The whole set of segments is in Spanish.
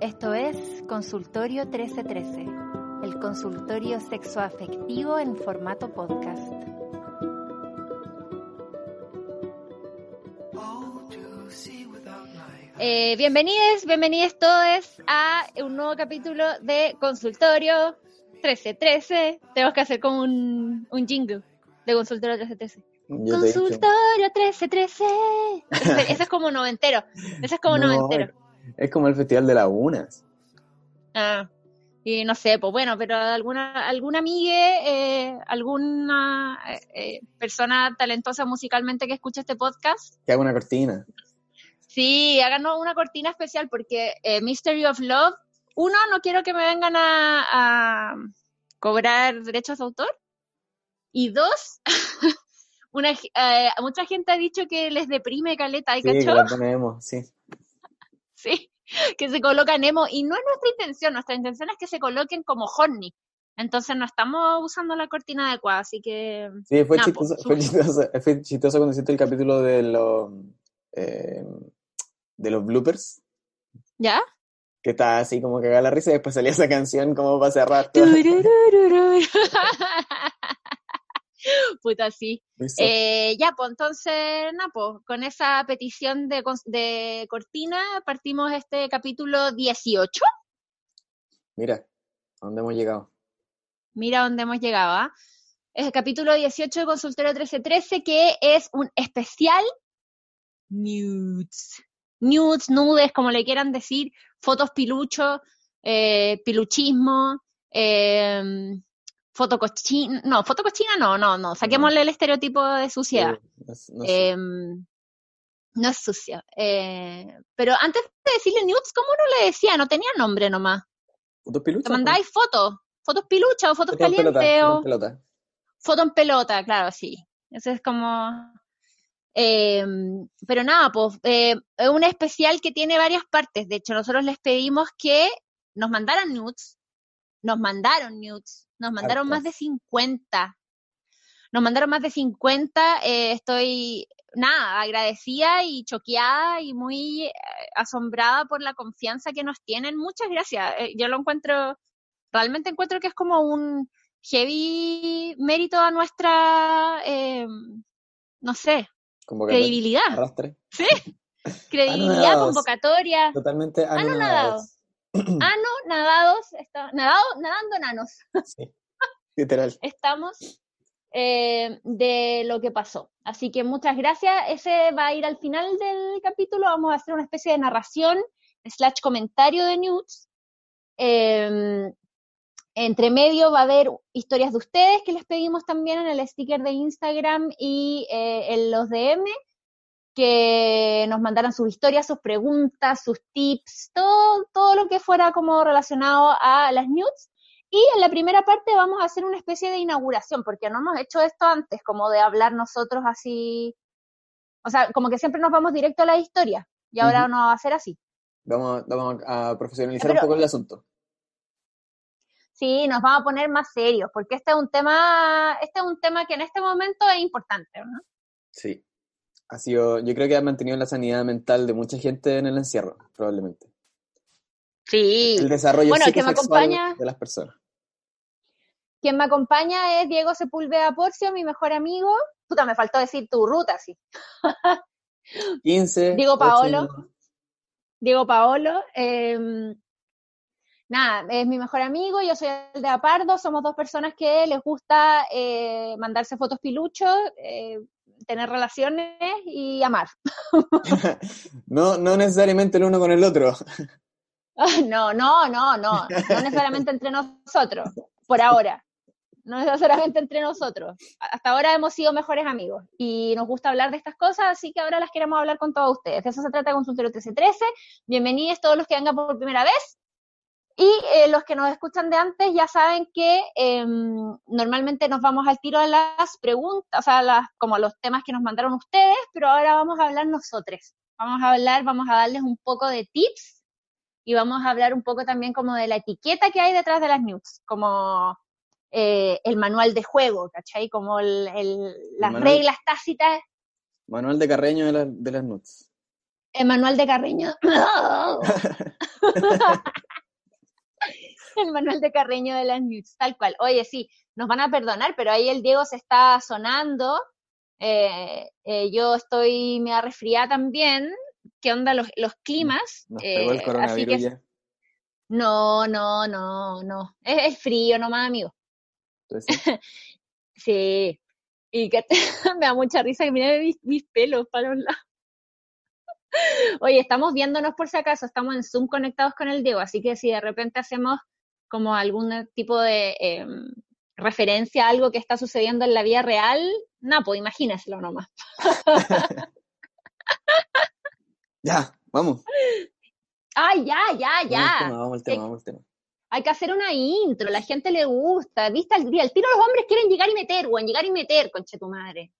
Esto es Consultorio 1313, el consultorio sexoafectivo en formato podcast. Eh, bienvenidos, bienvenidos todos a un nuevo capítulo de Consultorio 1313. Tenemos que hacer como un, un jingle de Consultorio 1313. Yo te he dicho. Consultorio 1313. Ese, ese es como noventero. Ese es como No, noventero. Es como el Festival de Lagunas. Ah, y no sé, pues bueno, pero alguna, alguna amiga, eh, alguna eh, eh, persona talentosa musicalmente que escuche este podcast, Que haga una cortina. sí, háganos una cortina especial porque eh, Mystery of Love, uno, no quiero que me vengan a, a cobrar derechos de autor, y dos, una, mucha gente ha dicho que les deprime caleta, ¿hay Sí, que la ponemos, sí. Sí, que se colocan emo. Y no es nuestra intención, nuestra intención es que se coloquen como horny. Entonces no estamos usando la cortina adecuada, así que... Sí, fue, Nah, chistoso, pues, fue, chistoso, fue chistoso cuando hiciste el capítulo de los eh, de los bloopers, ¿Ya? que estaba así como que haga la risa y después salía esa canción como para cerrar. Puta, sí. Muy soft. Eh, ya, pues entonces, nada, pues con esa petición de cortina partimos este capítulo 18. Mira, ¿a dónde hemos llegado? Mira dónde hemos llegado, ¿ah? Es el capítulo 18 de Consultorio 1313, que es un especial nudes. Nudes, nudes, como le quieran decir, fotos pilucho, eh, piluchismo, eh, foto cochina, no, foto cochina no, no, no, saquémosle el estereotipo de suciedad. Sí, no. Em, es sucia. eh, pero antes de decirle nudes, ¿cómo no le decía? No tenía nombre nomás. ¿Fotos Te piluchas? mandáis fotos, fotos piluchas o fotos Fotos en pelota, calientes fotos o en pelota. foto en pelota, claro, sí. Eso es como... eh, pero nada, pues es un especial que tiene varias partes. De hecho, nosotros les pedimos que nos mandaran nudes. Nos mandaron nudes. Nos mandaron más de Hartas. 50. Nos mandaron más de 50. eh, estoy, nada, agradecida y choqueada y muy eh, asombrada por la confianza que nos tienen. Muchas gracias. Eh, yo lo encuentro, realmente encuentro que es como un heavy mérito a nuestra, eh, no sé, credibilidad. Arrastre. Credibilidad, convocatoria. Totalmente Anonadados. Anonadados. Ah, nadados, está, nadado, nadando nanos. Sí, literal. estamos eh, de lo que pasó. Así que muchas gracias. Ese va a ir al final del capítulo. Vamos a hacer una especie de narración slash comentario de news. Eh, entre medio va a haber historias de ustedes que les pedimos también en el sticker de Instagram y eh, en los DM que nos mandaran sus historias, sus preguntas, sus tips, todo, todo lo que fuera como relacionado a las news. Y en la primera parte vamos a hacer una especie de inauguración, porque no hemos hecho esto antes, como de hablar nosotros así, o sea, como que siempre nos vamos directo a la historia, y ahora Ujú. no va a ser así. Vamos, vamos a profesionalizar Pero- un poco el asunto. Sí, nos vamos a poner más serios, porque este es un tema, este es un tema que en este momento es importante, ¿no? Sí. Ha sido, yo creo que ha mantenido la sanidad mental de mucha gente en el encierro, probablemente. Sí. El desarrollo Bueno, que me acompaña- de las personas. Quien me acompaña es Diego Sepúlveda Porcio, mi mejor amigo. Puta, me faltó decir tu ruta, sí. 15. Diego Paolo. Diego Paolo. eh, nada, es mi mejor amigo, yo soy el de Apardo, somos dos personas que les gusta eh, mandarse fotos piluchos, eh, tener relaciones y amar. no, no necesariamente el uno con el otro. No, no, no, no, no necesariamente entre nosotros, por ahora. No necesariamente entre nosotros. Hasta ahora hemos sido mejores amigos y nos gusta hablar de estas cosas, así que ahora las queremos hablar con todos ustedes. De eso se trata de Consultorio 1313. Bienvenidos todos los que vengan por primera vez. Y eh, los que nos escuchan de antes ya saben que eh, normalmente nos vamos al tiro a las preguntas, o sea, las, como los temas que nos mandaron ustedes, pero ahora vamos a hablar nosotros. Vamos a hablar, vamos a darles un poco de tips y vamos a hablar un poco también como de la etiqueta que hay detrás de las news, como eh, el manual de juego, ¿cachai? Como el, el- las manual. reglas tácitas Manuel de Carreño de, la- de las nuts. El manual de Carreño. el manual de Carreño de las nudes, tal cual. Oye, sí, nos van a perdonar, pero ahí el Diego se está sonando. Eh, eh, yo estoy me resfriada también. ¿Qué onda los, los climas? Nos pegó el Eh, coronavirus así que ya. no, no, no, no. Es, es frío nomás, amigo. Entonces, Sí. Y que me da mucha risa que mire mis, mis pelos para un lado. Oye, estamos viéndonos por si acaso, estamos en Zoom conectados con el Diego, así que si de repente hacemos como algún tipo de em, referencia a algo que está sucediendo en la vida real, no, pues imagínenselo nomás. ya, vamos. ¡Ay, ya, ya, ya! Vamos al tema, vamos al tema, vamos al tema. Hay que hacer una intro, la gente le gusta, ¿viste? Al día, el tiro los hombres quieren llegar y meter, weón, llegar y meter, conche tu madre.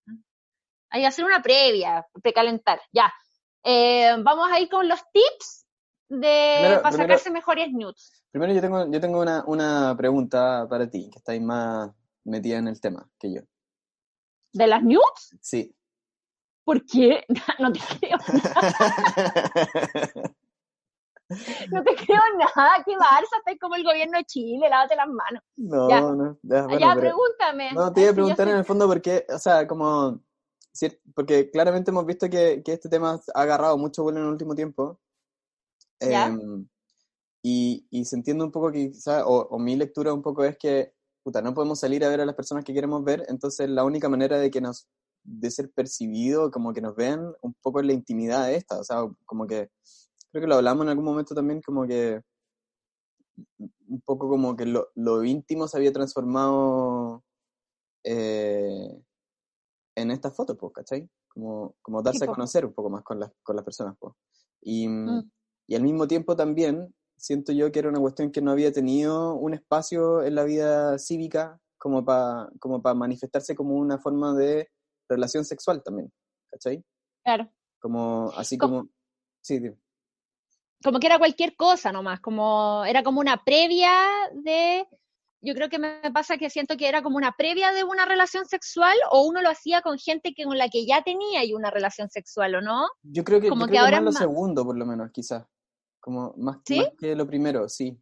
Hay que hacer una previa, precalentar, ya. Eh, vamos a ir con los tips de Primero- para primero- sacarse mejores nudes. Primero yo tengo, yo tengo una, una pregunta para ti, que estáis más metida en el tema que yo. ¿De las nudes? Sí. ¿Por qué? No te creo, no te creo nada, qué Barça, estás como el gobierno de Chile, lávate las manos. no, Ya. no, ya, bueno, ya, pero- pregúntame. No, te iba a preguntar en el fondo porque, o sea, como, porque claramente hemos visto que, que este tema ha agarrado mucho vuelo en el último tiempo. Ya. Em, y, y se entiende un poco que quizá, o, o mi lectura un poco es que, puta, no podemos salir a ver a las personas que queremos ver, entonces la única manera de que nos, de ser percibido, como que nos vean, un poco es la intimidad de esta, o sea, como que, creo que lo hablamos en algún momento también, como que, un poco como que lo, lo íntimo se había transformado eh, en estas fotos, pues, ¿cachai? Como, como darse a conocer un poco más con las, con las personas, pues. Y, Mm. y al mismo tiempo también siento yo que era una cuestión que no había tenido un espacio en la vida cívica como para como para manifestarse como una forma de relación sexual también, ¿cachai? Claro. Como, así Co- como... Sí, dime. como que era cualquier cosa nomás, como era como una previa de, yo creo que me pasa que siento que era como una previa de una relación sexual o uno lo hacía con gente que con la que ya tenía y una relación sexual, ¿o no? Yo creo que, Como yo que creo que ahora más lo es más- segundo, por lo menos, quizás. Como más, ¿Sí? más que lo primero, sí.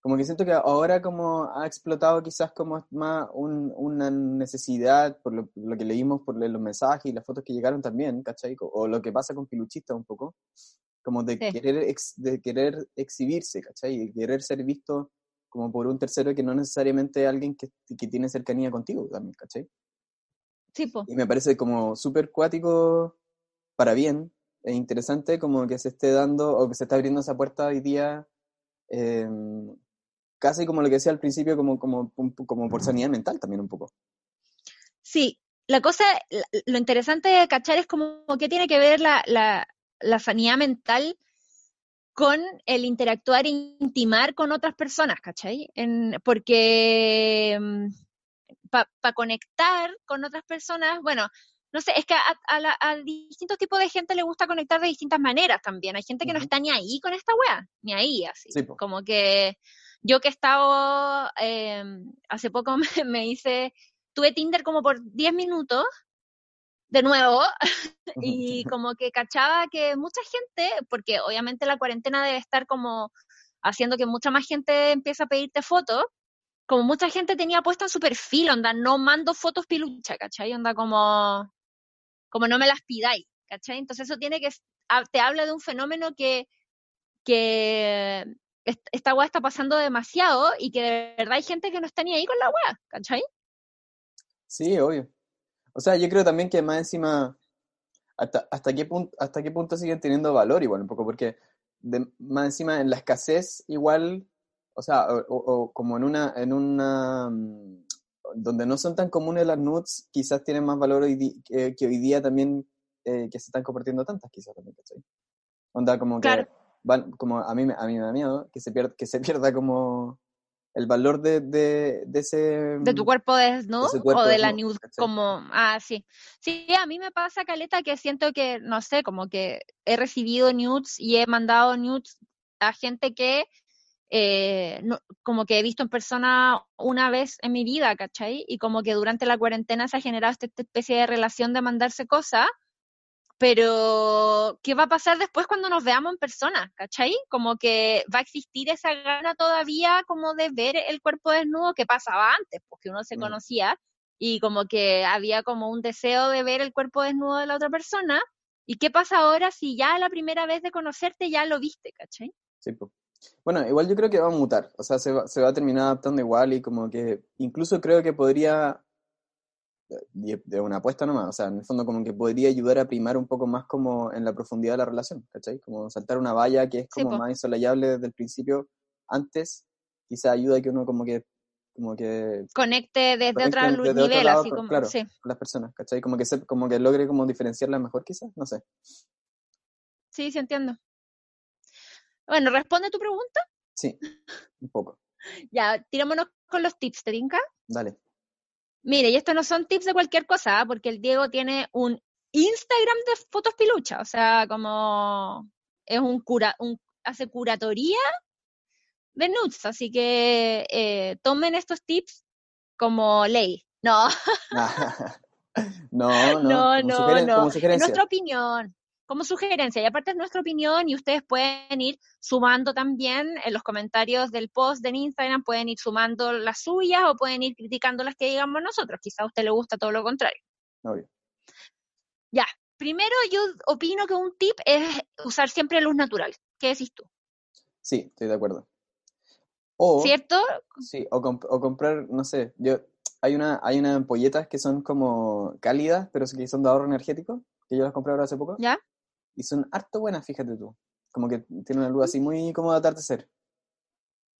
Como que siento que ahora como ha explotado quizás como más un- una necesidad, por lo, lo que leímos por los mensajes y las fotos que llegaron también, ¿cachai? O lo que pasa con Piluchista un poco, como de, Sí. querer, ex- de querer exhibirse, ¿cachai? De querer ser visto como por un tercero que no necesariamente alguien que, que tiene cercanía contigo también, ¿cachai? Sí, po. Y me parece como súper cuático para bien, e interesante como que se esté dando o que se está abriendo esa puerta hoy día, eh, casi como lo que decía al principio, como, como, como por sanidad mental también un poco. Sí, la cosa, lo interesante de cachar es como que tiene que ver la, la, la sanidad mental con el interactuar e intimar con otras personas, ¿cachai? En, porque para conectar con otras personas, bueno, no sé, es que a, a la- a distintos tipos de gente le gusta conectar de distintas maneras también. Hay gente que no está ni ahí con esta wea, ni ahí así. Sí. Como que yo que he estado, eh, hace poco me, me hice, tuve Tinder como por 10 minutos, de nuevo, y como que cachaba que mucha gente, porque obviamente la cuarentena debe estar como haciendo que mucha más gente empiece a pedirte fotos, como mucha gente tenía puesta en su perfil, onda, no mando fotos pilucha, ¿cachai? Onda como, como no me las pidáis, ¿cachai? Entonces eso tiene que, te habla de un fenómeno que, que est- esta weá está pasando demasiado y que de verdad hay gente que no está ni ahí con la weá, ¿cachai? Sí, obvio. O sea, yo creo también que más encima, hasta, hasta qué punto, hasta qué punto siguen teniendo valor igual un poco, porque de- más encima en la escasez igual, o sea, o, o- o como en una, en una, mm, donde no son tan comunes las nudes, quizás tienen más valor hoy di- que, que hoy día también, eh, que se están compartiendo tantas quizás también, ¿cachai? Onda como que, Claro. van, como a mí, a mí me da miedo que se pierda, que se pierda como el valor de, de, de ese... de tu cuerpo desnudo cuerpo o de la desnudo, ¿cachai? como ah sí sí a mí me pasa caleta que siento que no sé como que he recibido nudes y he mandado nudes a gente que eh, no- como que he visto en persona una vez en mi vida ¿cachai? y como que durante la cuarentena se ha generado esta, esta especie de relación de mandarse cosas pero, ¿qué va a pasar después cuando nos veamos en persona? ¿Cachai? Como que va a existir esa gana todavía como de ver el cuerpo desnudo que pasaba antes, porque uno se Mm. conocía y como que había como un deseo de ver el cuerpo desnudo de la otra persona. ¿Y qué pasa ahora si ya la primera vez de conocerte ya lo viste, ¿cachai? Sí, po. Bueno, igual yo creo que va a mutar, o sea, se va, se va a terminar adaptando igual y como que incluso creo que podría, de, de una apuesta nomás, o sea, en el fondo como que podría ayudar a primar un poco más como en la profundidad de la relación, ¿cachai? Como saltar una valla que es como más insolayable desde el principio, antes, quizá ayuda a que uno como que, como que Conecte desde Conecten otro lu- desde otro nivel, lado, así como, claro. sí. con las personas, ¿cachai? Como que, se, como que logre como diferenciarlas mejor quizás, no sé. Sí, sí entiendo. Bueno, responde tu pregunta. Sí, un poco. Ya, tirámonos con los tips, ¿te tinca? Dale. Mire, y estos no son tips de cualquier cosa, ¿ah? porque el Diego tiene un Instagram de fotos pilucha, o sea, como es un cura, un, hace curatoría de nudes, así que eh, tomen estos tips como ley. No, no, no, no, no, no. como sugerencia. nuestra opinión, como sugerencia, y aparte es nuestra opinión, y ustedes pueden ir sumando también en los comentarios del post de Instagram, pueden ir sumando las suyas o pueden ir criticando las que digamos nosotros. Quizá a usted le gusta todo lo contrario. Obvio. Primero, yo opino que un tip es usar siempre luz natural. ¿Qué decís tú? Sí, estoy de acuerdo. O, ¿Cierto? sí, o, comp- o comprar, no sé, yo, hay una, hay unas ampolletas que son como cálidas, pero que son de ahorro energético, que yo las compré ahora hace poco, ¿Ya? Y son harto buenas, fíjate tú. Como que tiene una luz así muy como de atardecer.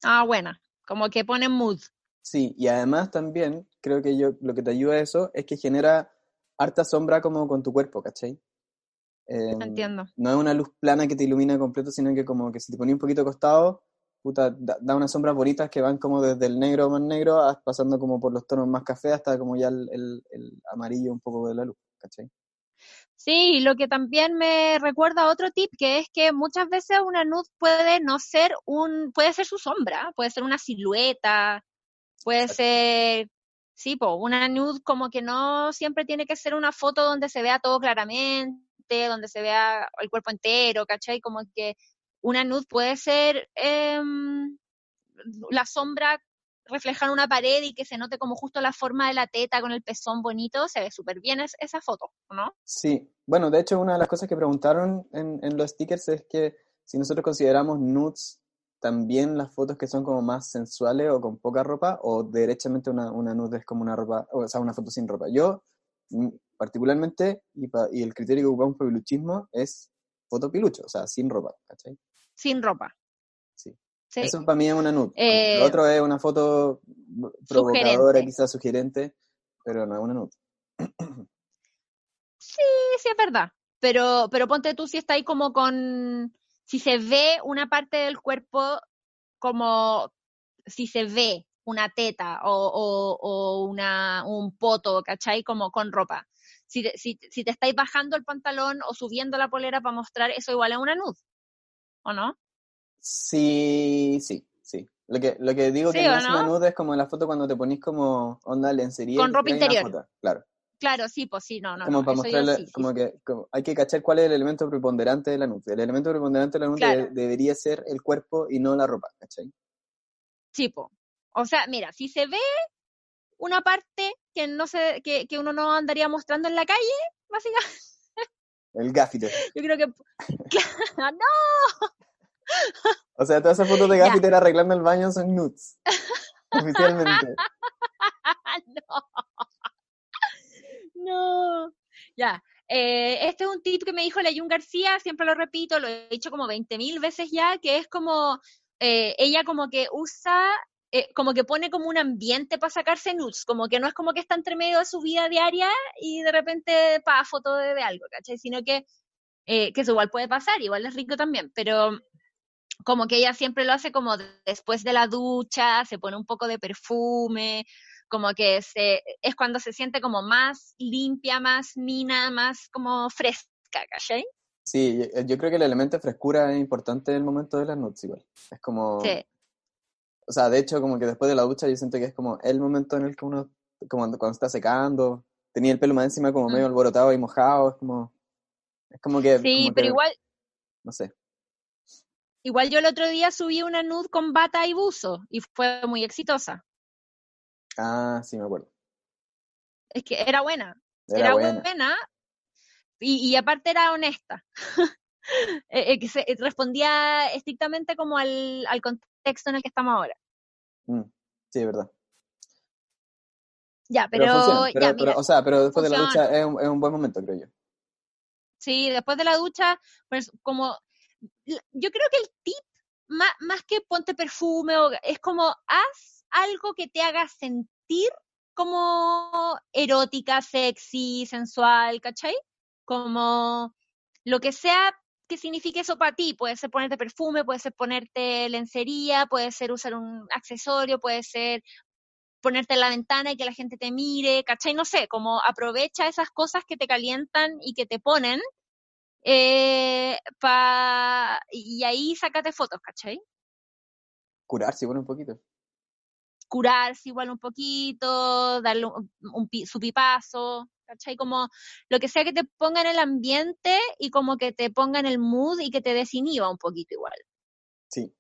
Ah, buena. Como que ponen mood. Sí, y además también creo que yo lo que te ayuda a eso es que genera harta sombra como con tu cuerpo, ¿cachai? Em, Entiendo. No es una luz plana que te ilumina completo, sino que como que si te pones un poquito acostado, puta, da, da unas sombras bonitas que van como desde el negro más negro, pasando como por los tonos más café hasta como ya el, el- el amarillo un poco de la luz, ¿cachai? Sí, lo que también me recuerda a otro tip, que es que muchas veces una nude puede no ser un, puede ser su sombra, puede ser una silueta, puede ser, sí, po, una nude como que no siempre tiene que ser una foto donde se vea todo claramente, donde se vea el cuerpo entero, ¿cachai? Como que una nude puede ser em, la sombra reflejar una pared y que se note como justo la forma de la teta con el pezón bonito, se ve súper bien es- esa foto, ¿no? Sí, bueno, de hecho una de las cosas que preguntaron en, en los stickers es que si nosotros consideramos nudes también las fotos que son como más sensuales o con poca ropa, o derechamente una, una nude es como una ropa, o sea, una foto sin ropa. Yo, mm, particularmente, y, pa- y el criterio que ocupamos para piluchismo es foto pilucho, o sea, sin ropa, ¿cachai? Sin ropa. Sí. Eso para mí es una nude. Eh, Lo otro es una foto provocadora, quizás sugerente, pero no es una nude. Sí, sí, es verdad. Pero, pero ponte tú si está ahí como con, si se ve una parte del cuerpo como, si se ve una teta o, o, o una, un poto, ¿cachai? Como con ropa. Si te, si, si te estáis bajando el pantalón o subiendo la polera para mostrar, eso igual es una nud, ¿o no? Sí, sí, sí. Lo que, lo que digo ¿Sí que una no? nude es como la foto cuando te ponís como onda lencería. Con ropa interior. foto, Claro. Claro, sí, pues sí, no, no, como no, para mostrarle, sí, como sí. que como hay que cachar cuál es el elemento preponderante de la nude. El elemento preponderante de la nude Claro. de- debería ser el cuerpo y no la ropa, ¿cachai? Sí, po. O sea, mira, si se ve una parte que no se, que, que uno no andaría mostrando en la calle, básicamente, El gaffiter. yo creo que no, O sea, todas esas fotos de gaffiter arreglando el baño son nudes. Oficialmente. no. Ya. Eh, este es un tip que me dijo la Jun García, siempre lo repito, lo he dicho como 20 mil veces ya, que es como, eh, ella como que usa, eh, como que pone como un ambiente para sacarse nudes, como que no es como que está entre medio de su vida diaria y de repente pa foto de, de algo, ¿cachai? Sino que, que eso igual puede pasar, igual es rico también, pero como que ella siempre lo hace como de- después de la ducha, se pone un poco de perfume, como que se, es cuando se siente como más limpia, más mina, más como fresca, ¿cachai? Sí, yo, yo creo que el elemento de frescura es importante en el momento de las nudes igual. Es como, Sí, o sea, de hecho, como que después de la ducha yo siento que es como el momento en el que uno, como cuando, cuando está secando, tenía el pelo más encima como Mm. medio alborotado y mojado, es como, Es como que... Sí, como pero que- igual, No sé. Igual yo el otro día subí una nude con bata y buzo y fue muy exitosa. Ah, sí, me acuerdo. Es que era buena, Era, era, buena. buena y, y aparte era honesta. Eh, eh, que se, eh, respondía estrictamente como al, al contexto en el que estamos ahora. Mm, sí, es verdad. Ya, Pero, pero, funciona. Pero, ya, pero, mira, o sea, pero después de la ducha es un, es un buen momento, creo yo. sí, después de la ducha, pues como, yo creo que el tip, más, más que ponte perfume, es como haz algo que te haga sentir como erótica, sexy, sensual, ¿cachai? Como lo que sea que signifique eso para ti. Puede ser ponerte perfume, puede ser ponerte lencería, puede ser usar un accesorio, puede ser ponerte en la ventana y que la gente te mire, ¿cachai? No sé, como aprovecha esas cosas que te calientan y que te ponen eh, pa... y ahí sácate fotos, ¿cachai? Curarse, bueno, un poquito. curarse igual un poquito, darle un, un pi- su pipazo, ¿cachai? Como lo que sea que te ponga en el ambiente y como que te ponga en el mood y que te desinhiba un poquito igual. Sí.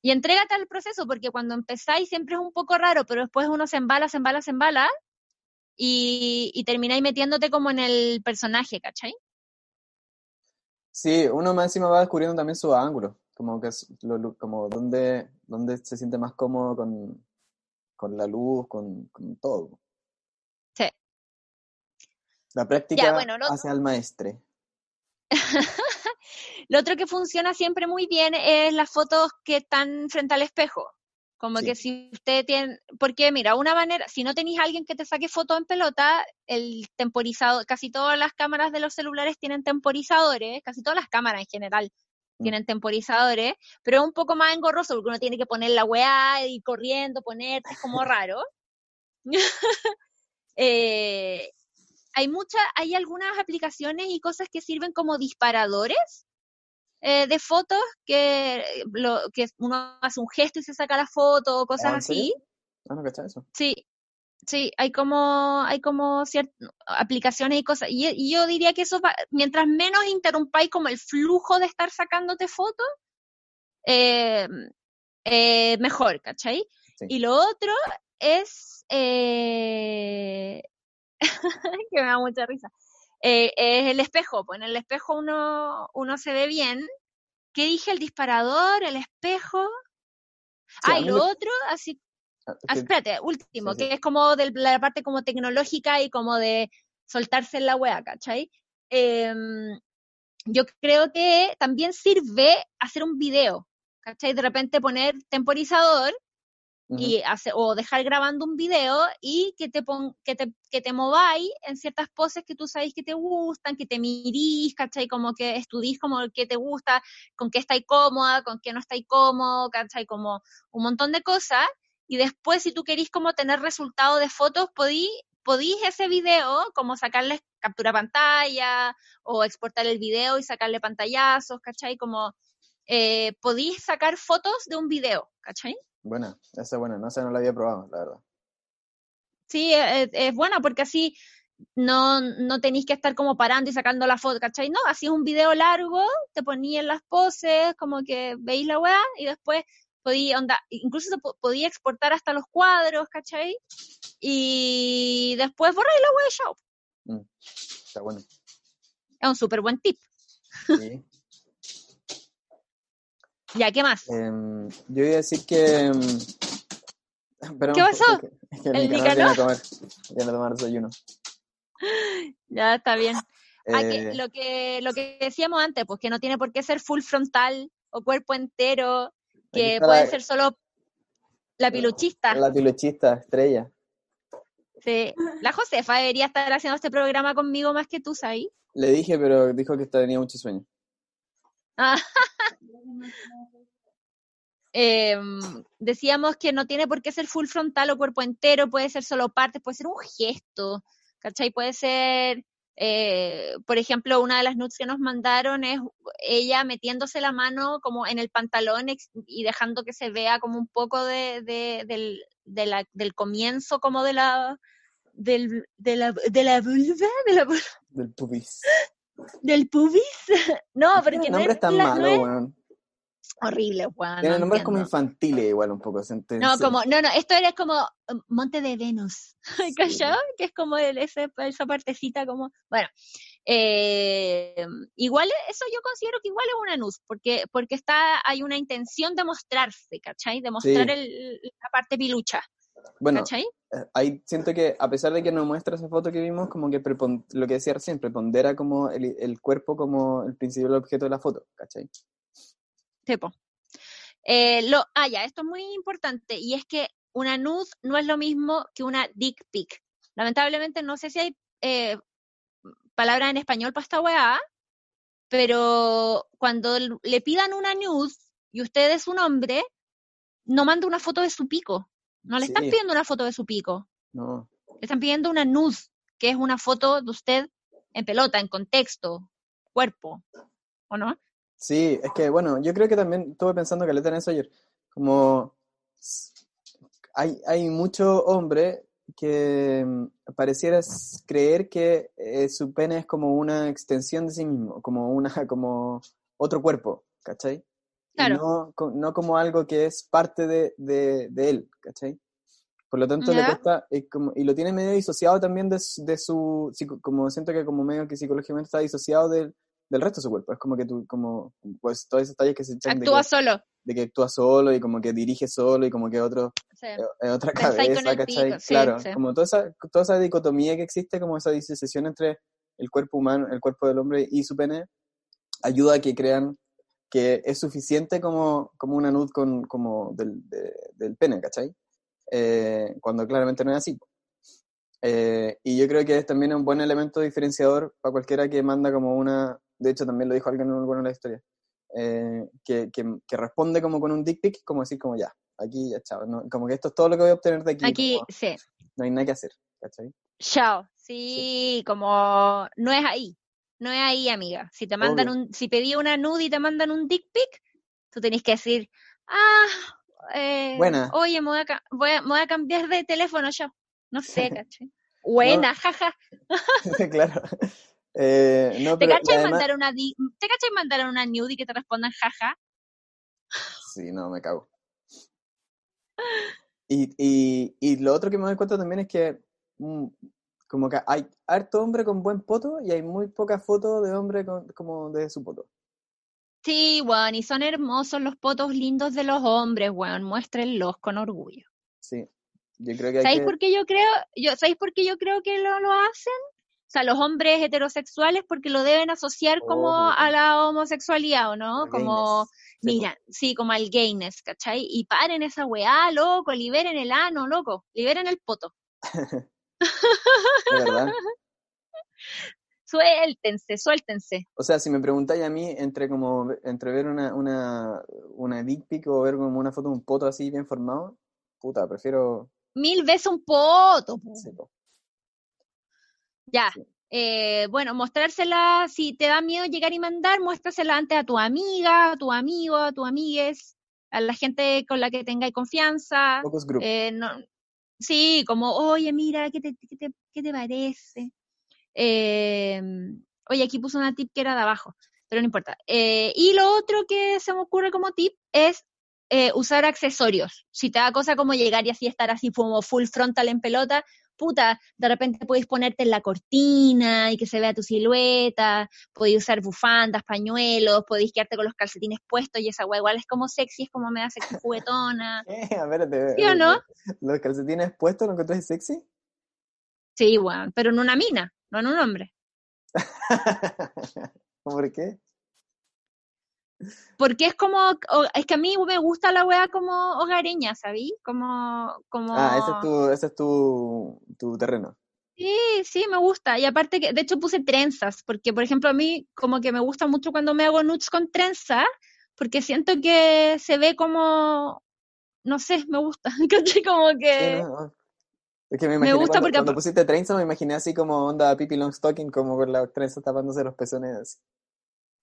Y entrégate al proceso, porque cuando empezáis siempre es un poco raro, pero después uno se embala, se embala, se embala y, y termináis metiéndote como en el personaje, ¿cachai? Sí, uno más encima va descubriendo también su ángulo, como que es lo- como dónde, dónde se siente más cómodo con, con la luz, con, con todo. Sí. La práctica bueno, lo- hace al maestre. Lo otro que funciona siempre muy bien es las fotos que están frente al espejo. Como Sí. que si usted tiene, porque mira, una manera, si no tenéis a alguien que te saque fotos en pelota, el temporizador, casi todas las cámaras de los celulares tienen temporizadores, casi todas las cámaras en general Mm. tienen temporizadores, pero es un poco más engorroso porque uno tiene que poner la weá y corriendo, ponerte, es como raro. Eh, hay muchas, hay algunas aplicaciones y cosas que sirven como disparadores eh, de fotos que, lo, que uno hace un gesto y se saca la foto o cosas Ah, así. Ah, no, ¿cachai eso? Sí, sí, hay como, hay como ciertas aplicaciones y cosas. Y, y yo diría que eso, va- mientras menos interrumpáis como el flujo de estar sacándote fotos, eh, eh, mejor, ¿cachai? Sí. Y lo otro es, eh, que me da mucha risa, eh, es el espejo. Pues en el espejo uno, uno se ve bien. ¿Qué dije? El disparador, el espejo. Sí, ah, y lo me- otro, así ah, Ah, espérate, último, Sí, sí. que es como de la parte como tecnológica y como de soltarse en la wea, ¿cachai? Em, yo creo que también sirve hacer un video, ¿cachai? De repente poner temporizador y hace, o dejar grabando un video y que te, pon, que te, que te mováis en ciertas poses que tú sabéis que te gustan, que te mirís, ¿cachai? Como que estudiís como qué te gusta, con qué estáis cómoda, con qué no estáis cómodo, ¿cachai? Como un montón de cosas. Y después, si tú querís como tener resultado de fotos, podí, podís ese video como sacarle captura pantalla o exportar el video y sacarle pantallazos, ¿cachai? Como eh, podís sacar fotos de un video, ¿cachai? Buena, esa es buena, no sé, no la había probado, la verdad. Sí, es, es buena porque así no, no tenéis que estar como parando y sacando la foto, ¿cachai? No, así es un video largo, te poní en las poses, como que veis la weá y después podía, onda, incluso se po- podía exportar hasta los cuadros, ¿cachai? Y después borráis la weá y chao. Mm, está bueno. Es un súper buen tip. Sí. Ya, ¿qué más? Em, yo iba a decir que... em, pero ¿Qué pasó? Que, que ¿El viene a Nicanor? comer, viene a tomar desayuno. Ya está bien. Ah, que Eh, lo que lo que decíamos antes, pues que no tiene por qué ser full frontal o cuerpo entero, que puede la- ser solo la piluchista. La piluchista, estrella. Sí. La Josefa debería estar haciendo este programa conmigo más que tú, Sai. Le dije, pero dijo que tenía mucho sueño. Ah. Em, decíamos que no tiene por qué ser full frontal o cuerpo entero, puede ser solo partes, puede ser un gesto, ¿cachai? Puede ser, eh, por ejemplo, una de las nudes que nos mandaron es ella metiéndose la mano como en el pantalón y dejando que se vea como un poco de, de- del, de la- del comienzo como de la del, de la de la vulva, de la vulva Del pubis. ¿Del pubis? no, porque el no es, la- malo, no weón. horrible, weón. Tiene no nombres como infantiles igual un poco. se enten- No, como, no, no, esto era como um, Monte de Venus, Sí. Que es como el, ese, esa partecita como, bueno, eh, igual eso yo considero que igual es una nuz, porque, porque está, hay una intención de mostrarse, ¿cachai? De mostrar Sí. el, la parte pilucha, Bueno, ¿cachai? eh, ahí siento que a pesar de que nos muestra esa foto que vimos, como que lo que decía recién, prepondera como el, el cuerpo como el principal objeto de la foto, ¿cachai? Tipo. Eh, lo, ah, ya, esto es muy importante, y es que una nud no es lo mismo que una dick pic. Lamentablemente no sé si hay eh, palabra en español para esta weá, pero cuando le pidan una nude y usted es un hombre, no manda una foto de su pico. No le están pidiendo una foto de su pico, No. le están pidiendo una nude, que es una foto de usted en pelota, en contexto, cuerpo, ¿o no? Sí, es que bueno, yo creo que también estuve pensando que en eso ayer, como hay, hay mucho hombre que mm, pareciera creer que eh, su pene es como una extensión de sí mismo, como una, como otro cuerpo, ¿cachai? Y Claro. no, no como algo que es parte de, de, de él, ¿cachai? Por lo tanto, le Ya. cuesta, eh, como- y lo tiene medio disociado también de, su- de su, como siento que como medio que psicológicamente está disociado del, del resto de su cuerpo. Es como que tú, como, pues todas esas tallas que se echan de Actúa que, solo. de que actúa solo y como que dirige solo y como que otro, Sí. eh, otra cabeza, ¿cachai? sí, claro, sí. como toda esa, toda esa dicotomía que existe, como esa disociación entre el cuerpo humano, el cuerpo del hombre y su pene, ayuda a que crean que es suficiente como, como una nud con, como del, de- del pene, ¿cachai? Eh, cuando claramente no es así. Eh, y yo creo que es también un buen elemento diferenciador para cualquiera que manda como una, de hecho también lo dijo alguien en alguna de las historias, eh, que, que, que responde como con un dick pic, como decir como ya, aquí ya chao, ¿no? como que esto es todo lo que voy a obtener de aquí, Aquí, como sí. no hay nada que hacer, ¿cachai? Chao. Sí, como no es ahí. No es ahí, amiga. Si te mandan Obvio. un, si pedí una nude y te mandan un dick pic, tú tenés que decir, ah, eh, Buena. oye, me voy, a, voy, a, me voy a cambiar de teléfono yo. No sé, caché. Buena, jaja. claro. Eh, no, ¿Te pero cachai además- mandar una di- ¿Te cachai mandar una nude y que te respondan jaja? Sí, no, me cago. Y, y, y lo otro que me doy cuenta también es que mm, como que hay harto hombre con buen poto y hay muy pocas fotos de hombre con, como de su poto. Sí, weón, y son hermosos los potos lindos de los hombres, weón. Muéstrenlos con orgullo. Sí, yo creo que hay ¿Sabéis que... por qué yo creo? Yo, ¿Sabéis por qué yo creo que lo, lo hacen? O sea, los hombres heterosexuales porque lo deben asociar como Obvio. a la homosexualidad, ¿o no? Como, gayness. Sí, mira, sí, como al gayness, ¿cachai? Y paren esa weá, loco, liberen el ano, loco, liberen el poto. Verdad. Suéltense, suéltense. O sea, si me preguntáis a mí entre como entre ver una, una, una dick pic o ver como una foto de un poto así bien formado, puta, prefiero... Mil veces un poto. po. sí, po. Ya. Sí. Eh, bueno, mostrársela, si te da miedo llegar y mandar, muéstrasela antes a tu amiga, a tu amigo, a tu amigues, a la gente con la que tengáis confianza. Focus group. Eh, no, sí, como, oye, mira, ¿qué te, qué te, qué te parece? Eh, oye, aquí puse una tip que era de abajo, pero no importa. Eh, y lo otro que se me ocurre como tip es eh, usar accesorios. Si te da cosa como llegar y así estar así como full frontal en pelota, puta, de repente podéis ponerte en la cortina y que se vea tu silueta, podéis usar bufandas, pañuelos, podéis quedarte con los calcetines puestos y esa weá igual es como sexy, es como me da sexy juguetona. Eh, a ver, espérate, ¿Sí o no? ¿Los calcetines puestos lo encontrás sexy? Sí, weón, pero en una mina, no en un hombre. ¿Por qué? Porque es como, es que a mí me gusta la weá como hogareña, ¿sabí? Como, como... Ah, ese es tu, ese es tu, tu terreno. Sí, sí, me gusta. Y aparte que, de hecho puse trenzas, porque por ejemplo a mí como que me gusta mucho cuando me hago nudes con trenza, porque siento que se ve como, no sé, me gusta. Como Sí, que... ¿no? Es que me gusta cuando, porque cuando pusiste trenza, me imaginé así como onda Pippi Longstocking, como con la trenza tapándose los pezones.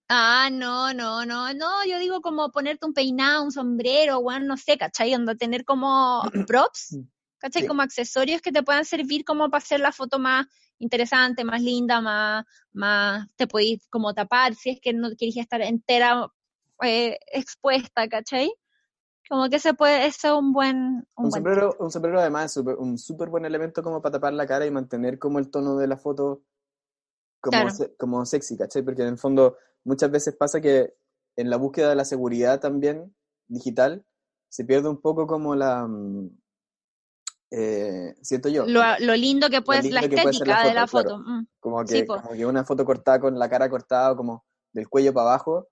Ah, no, no, no, no, yo digo como ponerte un peinado, un sombrero, weón, no sé, ¿cachai? Onda tener como props ¿cachai? Sí. Como accesorios que te puedan servir como para hacer la foto más interesante, más linda, más, más, te podéis como tapar si es que no querías estar entera eh, expuesta, ¿cachai? Como que se puede, eso es un buen, un, Un buen sombrero, un sombrero además es un súper buen elemento como para tapar la cara y mantener como el tono de la foto como, Claro. se- como sexy, ¿cachai? Porque en el fondo muchas veces pasa que en la búsqueda de la seguridad también digital se pierde un poco como la... mm, eh, siento yo, lo, lo lindo que puede ser la puede ser estética la de la foto, foto. mm. como sí, que, po. como que una foto cortada con la cara cortada, como del cuello para abajo,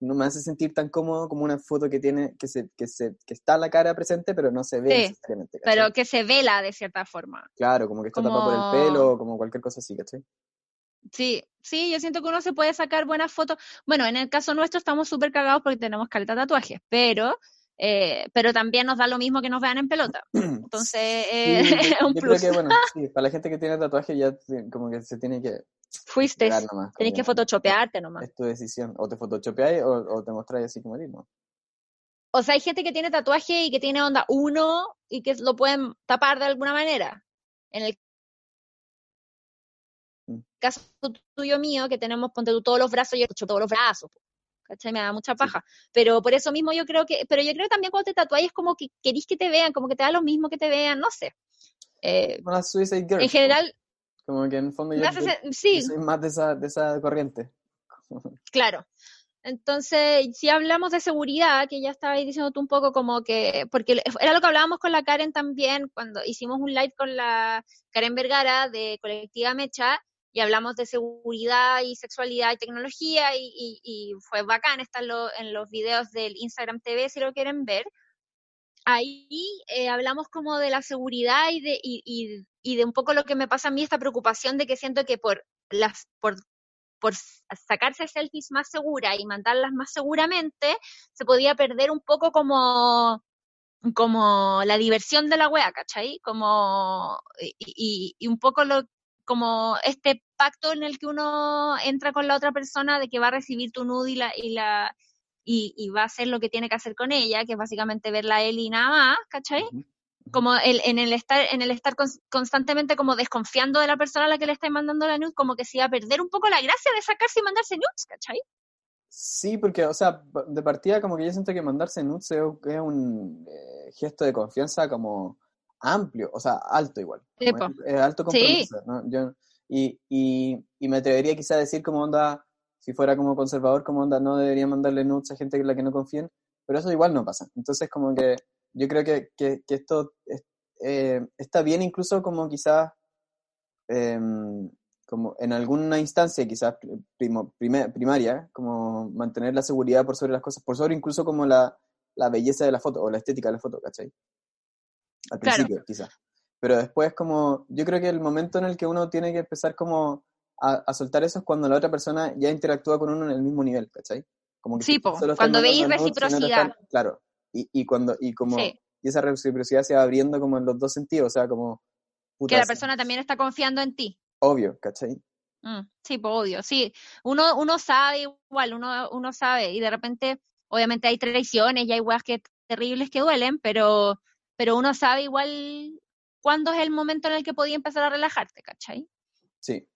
no me hace sentir tan cómodo como una foto que tiene, que se, que se, que está la cara presente, pero no se ve Sí, necesariamente. Pero que se vela de cierta forma. Claro, como que está tapado por el Como- pelo o como cualquier cosa así, ¿cachai? Sí, sí, yo siento que uno se puede sacar buenas fotos. Bueno, en el caso nuestro estamos súper cagados porque tenemos caleta de tatuajes, pero, eh, pero también nos da lo mismo que nos vean en pelota. Entonces, eh, Sí, es un yo plus. creo que, bueno, sí, para la gente que tiene tatuaje ya como que se tiene que Fuiste, nomás. tenés que photoshopearte nomás. Es tu decisión. O te photoshopeáis o, o te mostráis así como eres, ¿no? O sea, hay gente que tiene tatuaje y que tiene onda uno y que lo pueden tapar de alguna manera. En el. Caso tuyo mío, que tenemos, ponte tú todos los brazos, yo hecho todos los brazos, ¿cachai? Me da mucha paja. Pero por eso mismo yo creo que, pero yo creo que también cuando te tatuáis es como que querís que te vean, como que te da lo mismo que te vean, no sé. Eh, Suicide en general, Como que en el fondo yo, me hace yo- sen- yo sí, soy más de esa, de esa corriente. Claro. Entonces, si hablamos de seguridad, que ya estabas diciendo tú un poco como que, porque era lo que hablábamos con la Karen también cuando hicimos un live con la Karen Vergara de Colectiva Mecha y hablamos de seguridad y sexualidad y tecnología y, y- y fue bacán, está en, lo- en los videos del Instagram TV si lo quieren ver. Ahí eh, hablamos como de la seguridad y de, y, y- de un poco lo que me pasa a mí, esta preocupación de que siento que por las, por por sacarse selfies más segura y mandarlas más seguramente, se podía perder un poco como, como la diversión de la wea, ¿cachai? Como, y, y- y un poco lo, como este pacto en el que uno entra con la otra persona de que va a recibir tu nude y la, y la, y, y va a hacer lo que tiene que hacer con ella, que es básicamente verla a él y nada más, ¿cachai? Como el, en el estar en el estar cons- constantemente como desconfiando de la persona a la que le estáis mandando la nude, como que se iba a perder un poco la gracia de sacarse y mandarse nudes, ¿cachai? Sí, porque, o sea, de partida como que yo siento que mandarse nudes es un- es un eh, gesto de confianza como amplio, o sea, alto igual. Sí, es, es alto Sí. compromiso, ¿no? Yo, y, y, y me atrevería quizá a decir como onda, si fuera como conservador, como onda, no debería mandarle nudes a gente en la que no confíen, pero eso igual no pasa. Entonces como que yo creo que, que, que esto es- eh, está bien incluso como quizás em, como en alguna instancia quizás primo- primaria, como mantener la seguridad por sobre las cosas, por sobre incluso como la, la belleza de la foto o la estética de la foto, ¿cachai? Al Claro. principio, quizás. Pero después como, yo creo que el momento en el que uno tiene que empezar como a, a soltar eso es cuando la otra persona ya interactúa con uno en el mismo nivel, ¿cachai? Como que Sí, po, cuando veis nudes reciprocidad. están- claro. Y, y cuando, y como, Sí. y esa reciprocidad se va abriendo como en los dos sentidos, o sea, como... Que la persona también está confiando en ti. Obvio, ¿cachai? Mm, sí, pues obvio, sí. Uno, uno sabe igual, uno, uno sabe, y de repente, obviamente hay traiciones y hay weas que terribles que duelen, pero, pero uno sabe igual cuándo es el momento en el que podía empezar a relajarte, ¿cachai? Sí.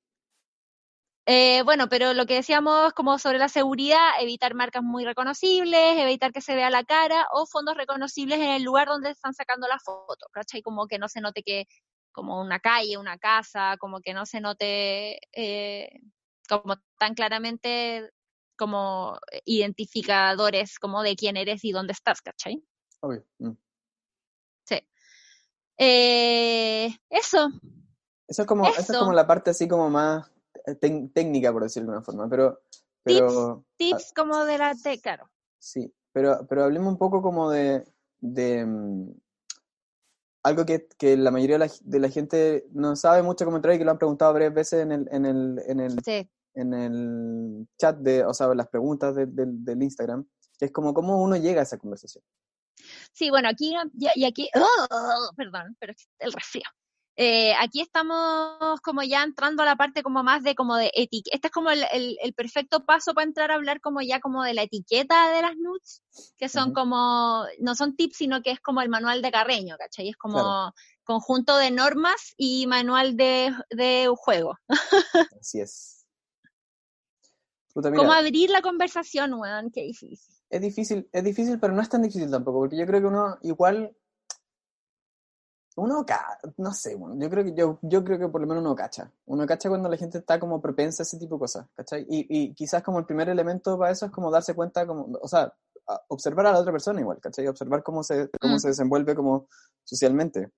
Eh, bueno, pero lo que decíamos como sobre la seguridad, evitar marcas muy reconocibles, evitar que se vea la cara o fondos reconocibles en el lugar donde están sacando la foto, ¿cachai? Como que no se note que, como una calle, una casa, como que no se note eh, como tan claramente como identificadores como de quién eres y dónde estás, ¿cachai? Obvio. mm. Eh, eso, Eso es como, eso es Eso. como la parte así como más técnica, por decirlo de alguna forma, pero, pero tips como de la T, claro. sí, pero, pero hablemos un poco como de, de mm, algo que, que la mayoría de la, de la gente no sabe mucho cómo entrar y que lo han preguntado varias veces en el, en el, en el, Sí. en el chat de, o sea, las preguntas de- del- del Instagram, que es como cómo uno llega a esa conversación. Sí, bueno, aquí y, aquí, ¡oh! perdón, pero el resfrío. Eh, aquí estamos como ya entrando a la parte como más de como de etiqueta. Este es como el, el, el, perfecto paso para entrar a hablar como ya como de la etiqueta de las nudes, que son como, no son tips, sino que es como el manual de Carreño, ¿cachai? Es como Claro. conjunto de normas y manual de, de juego. Así es. Puta, ¿Cómo mira, abrir la conversación, weón? Qué difícil. Es difícil, es difícil, pero no es tan difícil tampoco, porque yo creo que uno igual, uno, no sé, bueno, yo creo que yo, yo creo que por lo menos uno cacha. Uno cacha cuando la gente está como propensa a ese tipo de cosas, ¿cachai? Y, y quizás como el primer elemento para eso es como darse cuenta, como, o sea, observar a la otra persona igual, ¿cachai? Observar cómo se, cómo Mm. se desenvuelve como socialmente.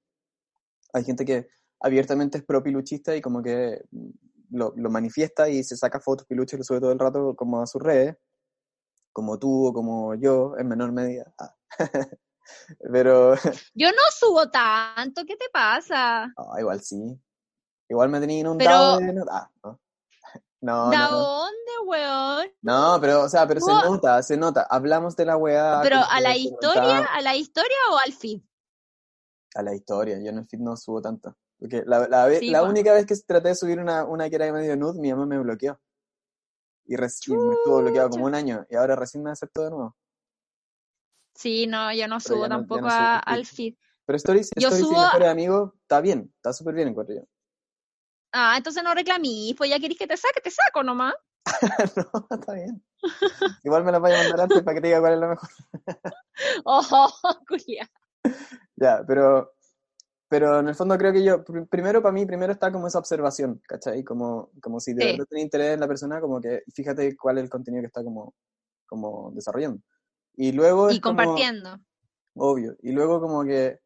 Hay gente que abiertamente es pro piluchista y como que lo, lo manifiesta y se saca fotos piluches y lo sube todo el rato como a sus redes, como tú o como yo, en menor medida. Ah. Pero, Yo no subo tanto, ¿qué te pasa? ah, igual sí. Igual me tenía inundado Pero- de... Ah, no. No, ¿De no, no. dónde, weón? No, pero, o sea, pero se No. nota, se nota. Hablamos de la weá. ¿Pero a la historia, a la historia o al feed? A la historia, yo en el feed no subo tanto. Porque la, la, Sí, la po. única vez que traté de subir una, una que era medio nude, mi mamá me bloqueó. Y recién me estuvo bloqueado como un año y ahora recién me aceptó de nuevo. Sí, no, yo no subo no- tampoco no subo a- al feed. Pero Stories, Yo stories y subo- mejores amigos, está bien, está súper bien encuentro yo. Ah, entonces no reclamí, pues ya querís que te saque, te saco nomás. no, está bien. Igual me la vaya a mandar antes para que te diga cuál es la mejor. Ojo, culia. Ya, pero, pero en el fondo creo que yo, pr- primero para mí, primero está como esa observación, ¿cachai? Como, como si de Sí. verdad tenés interés en la persona, como que fíjate cuál es el contenido que está como, como desarrollando. Y luego Y como, compartiendo. obvio, y luego como que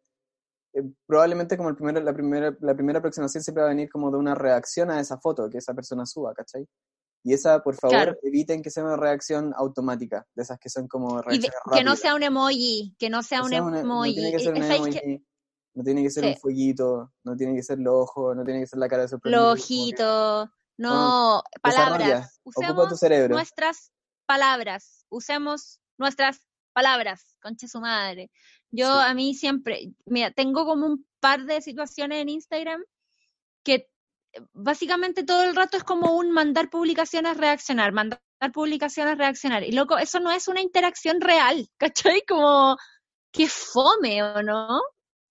eh, probablemente como el primero, la, primera, la primera aproximación siempre va a venir como de una reacción a esa foto que esa persona suba, ¿cachai? Y esa, por favor, Claro. eviten que sea una reacción automática, de esas que son como Y reacciones que no sea un emoji, que no sea un sea, una- emoji. No tiene que ser un ahí emoji, que- no tiene que ser Sí. un fueguito, no tiene que ser los ojos, no tiene que ser la cara de sorprendido. los ojitos, no, palabras. Ocupa tu Usemos cerebro. nuestras palabras, usemos nuestras palabras, conche su madre. Yo Sí. a mí siempre, mira, tengo como un par de situaciones en Instagram que eh, básicamente todo el rato es como un mandar publicaciones, reaccionar, mandar publicaciones, reaccionar. Y loco, eso no es una interacción real, ¿cachai? Como, que fome, ¿o no?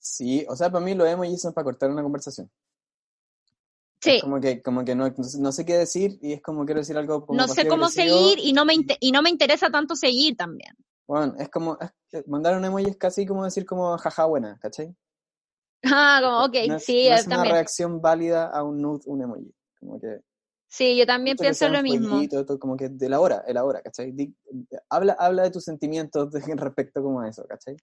Sí, o sea, para mí los emojis son para cortar una conversación. Sí, Es como que, como que no, no sé qué decir y es como quiero decir algo como no sé cómo seguir y no, me inte- y no me interesa tanto seguir también. Bueno, es como, es que mandar un emoji es casi como decir como jaja buena, ¿cachai? Ah, como, ok, No es, sí, no eh, es una reacción válida a un nude, un emoji. Como que, Sí, yo también pienso lo mismo. fueguito, todo como que de la hora, el ahora, ¿cachai? Di- habla, habla de tus sentimientos de- respecto como a eso, ¿cachai?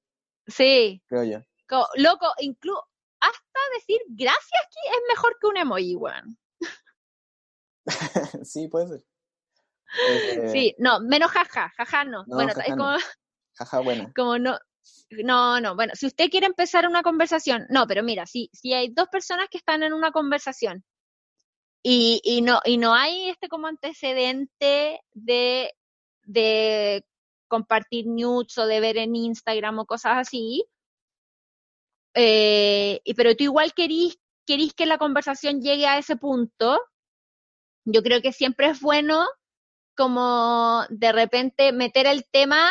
Sí, Creo yo. Como, loco, incluso hasta decir gracias que es mejor que un emoji, weón. sí, puede ser. Eh, Sí, no, menos jaja, jaja no. No, bueno, jaja es no. como, Jaja buena. como no, no, no, bueno, si usted quiere empezar una conversación, no, pero mira, si, si hay dos personas que están en una conversación y, y no, y no hay este como antecedente de, de compartir nudes o de ver en Instagram o cosas así, eh, pero tú igual querís, querís que la conversación llegue a ese punto, yo creo que siempre es bueno como de repente meter el tema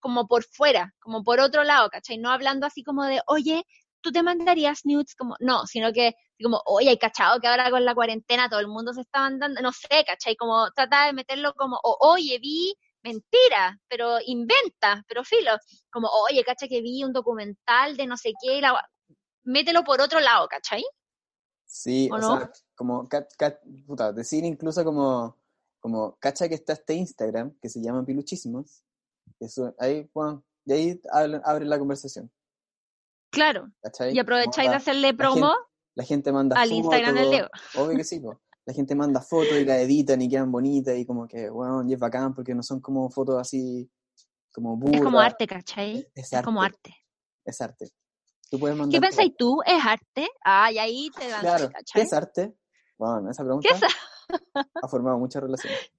como por fuera, como por otro lado, ¿cachai? No hablando así como de, oye, tú te mandarías nudes, como, no, sino que como, oye, hay cachado que ahora con la cuarentena todo el mundo se está mandando, no sé, ¿cachai? Como trata de meterlo como, oye, vi, mentira, pero inventa, pero filo, como, oye, ¿cachai? Que vi un documental de no sé qué, y la, gua-". mételo por otro lado, ¿cachai? Sí, ¿O o, no? sea, como, ca- ca- puta, decir incluso como, como, cacha que está este Instagram que se llama Piluchismos. Eso, ahí, bueno, y ahí abre, abre la conversación, Claro, ¿cachai? y aprovecháis de hacerle la promo gente- La gente manda al fotos. Instagram del Diego. Obvio que sí, po. La gente manda fotos y las editan y quedan bonitas y como que, bueno, y es bacán porque no son como fotos así, como burdas. Es como arte, ¿cachai? Es Es como arte. arte. Es arte. Tú puedes mandar ¿Qué pensáis tú? ¿Es arte? Ah, y ahí te dan, Claro, ¿qué ¿cachai? es arte? Bueno, esa pregunta ¿Qué es ha formado muchas relaciones.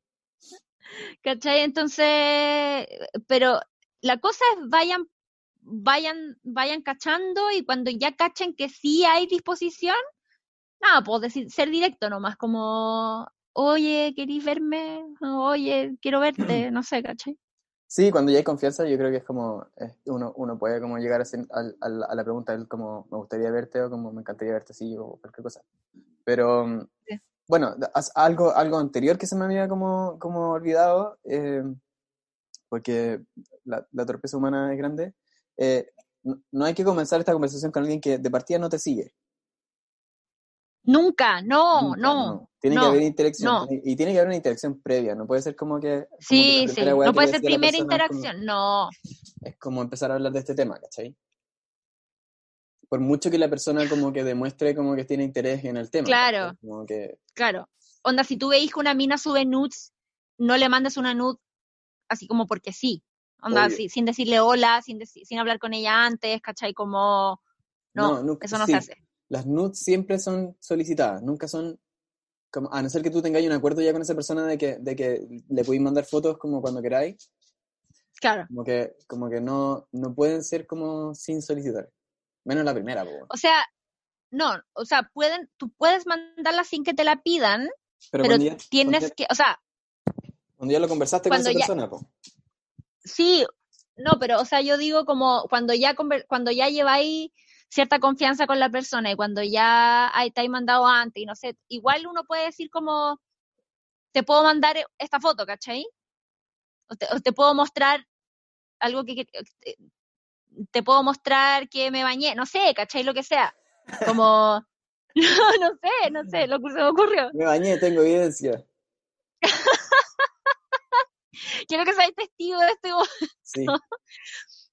¿Cachai? Entonces, pero la cosa es vayan, vayan, vayan cachando y cuando ya cachen que sí hay disposición, nada, pues decir, ser directo nomás, como, oye, ¿querís verme? Oye, quiero verte, no sé, ¿cachai? Sí, cuando ya hay confianza, yo creo que es como, eh, uno, uno puede como llegar a, al- a la pregunta del como, me gustaría verte o como me encantaría verte así o cualquier cosa. Pero, Sí. bueno, algo, algo anterior que se me había como, como olvidado, eh, porque la, la torpeza humana es grande, eh, no, no hay que comenzar esta conversación con alguien que de partida no te sigue. Nunca, no, Nunca, no. Tiene no, que haber interacción. no. Y tiene que haber una interacción previa. No puede ser como que. como que Sí, la sí, no que puede ser primera como- interacción, no. es como empezar a hablar de este tema, ¿cachai? Por mucho que la persona como que demuestre como que tiene interés en el tema. Claro. que, Claro. Onda, si tú veis que una mina sube nudes, no le mandes una nude así como porque sí. Onda, Obvio. sí, sin decirle hola, sin, deci- sin hablar con ella antes, ¿cachai? Como, no, No, nunca- eso no sí. se hace. Las nudes siempre son solicitadas, nunca son... Como, a no ser que tú tengáis un acuerdo ya con esa persona de que, de que le podéis mandar fotos como cuando queráis, Claro. como que, como que no, no pueden ser como sin solicitar. Menos la primera, po, weón. O sea, no, o sea, pueden, tú puedes mandarla sin que te la pidan, Pero, pero cuando, ya, tienes ya, que, o sea, cuando ya lo conversaste con esa ya- persona, po. sí, no, pero, o sea, yo digo como cuando ya, conver- cuando ya lleváis cierta confianza con la persona y cuando ya hay- te hay mandado antes y no sé, igual uno puede decir como, te puedo mandar esta foto, ¿cachai? O te, o te puedo mostrar algo que, que- eh, te puedo mostrar que me bañé, no sé, ¿cachai? Lo que sea. Como, no, no sé, no sé, lo que se me ocurrió. Me bañé, tengo evidencia. Quiero que seáis testigo de Sí.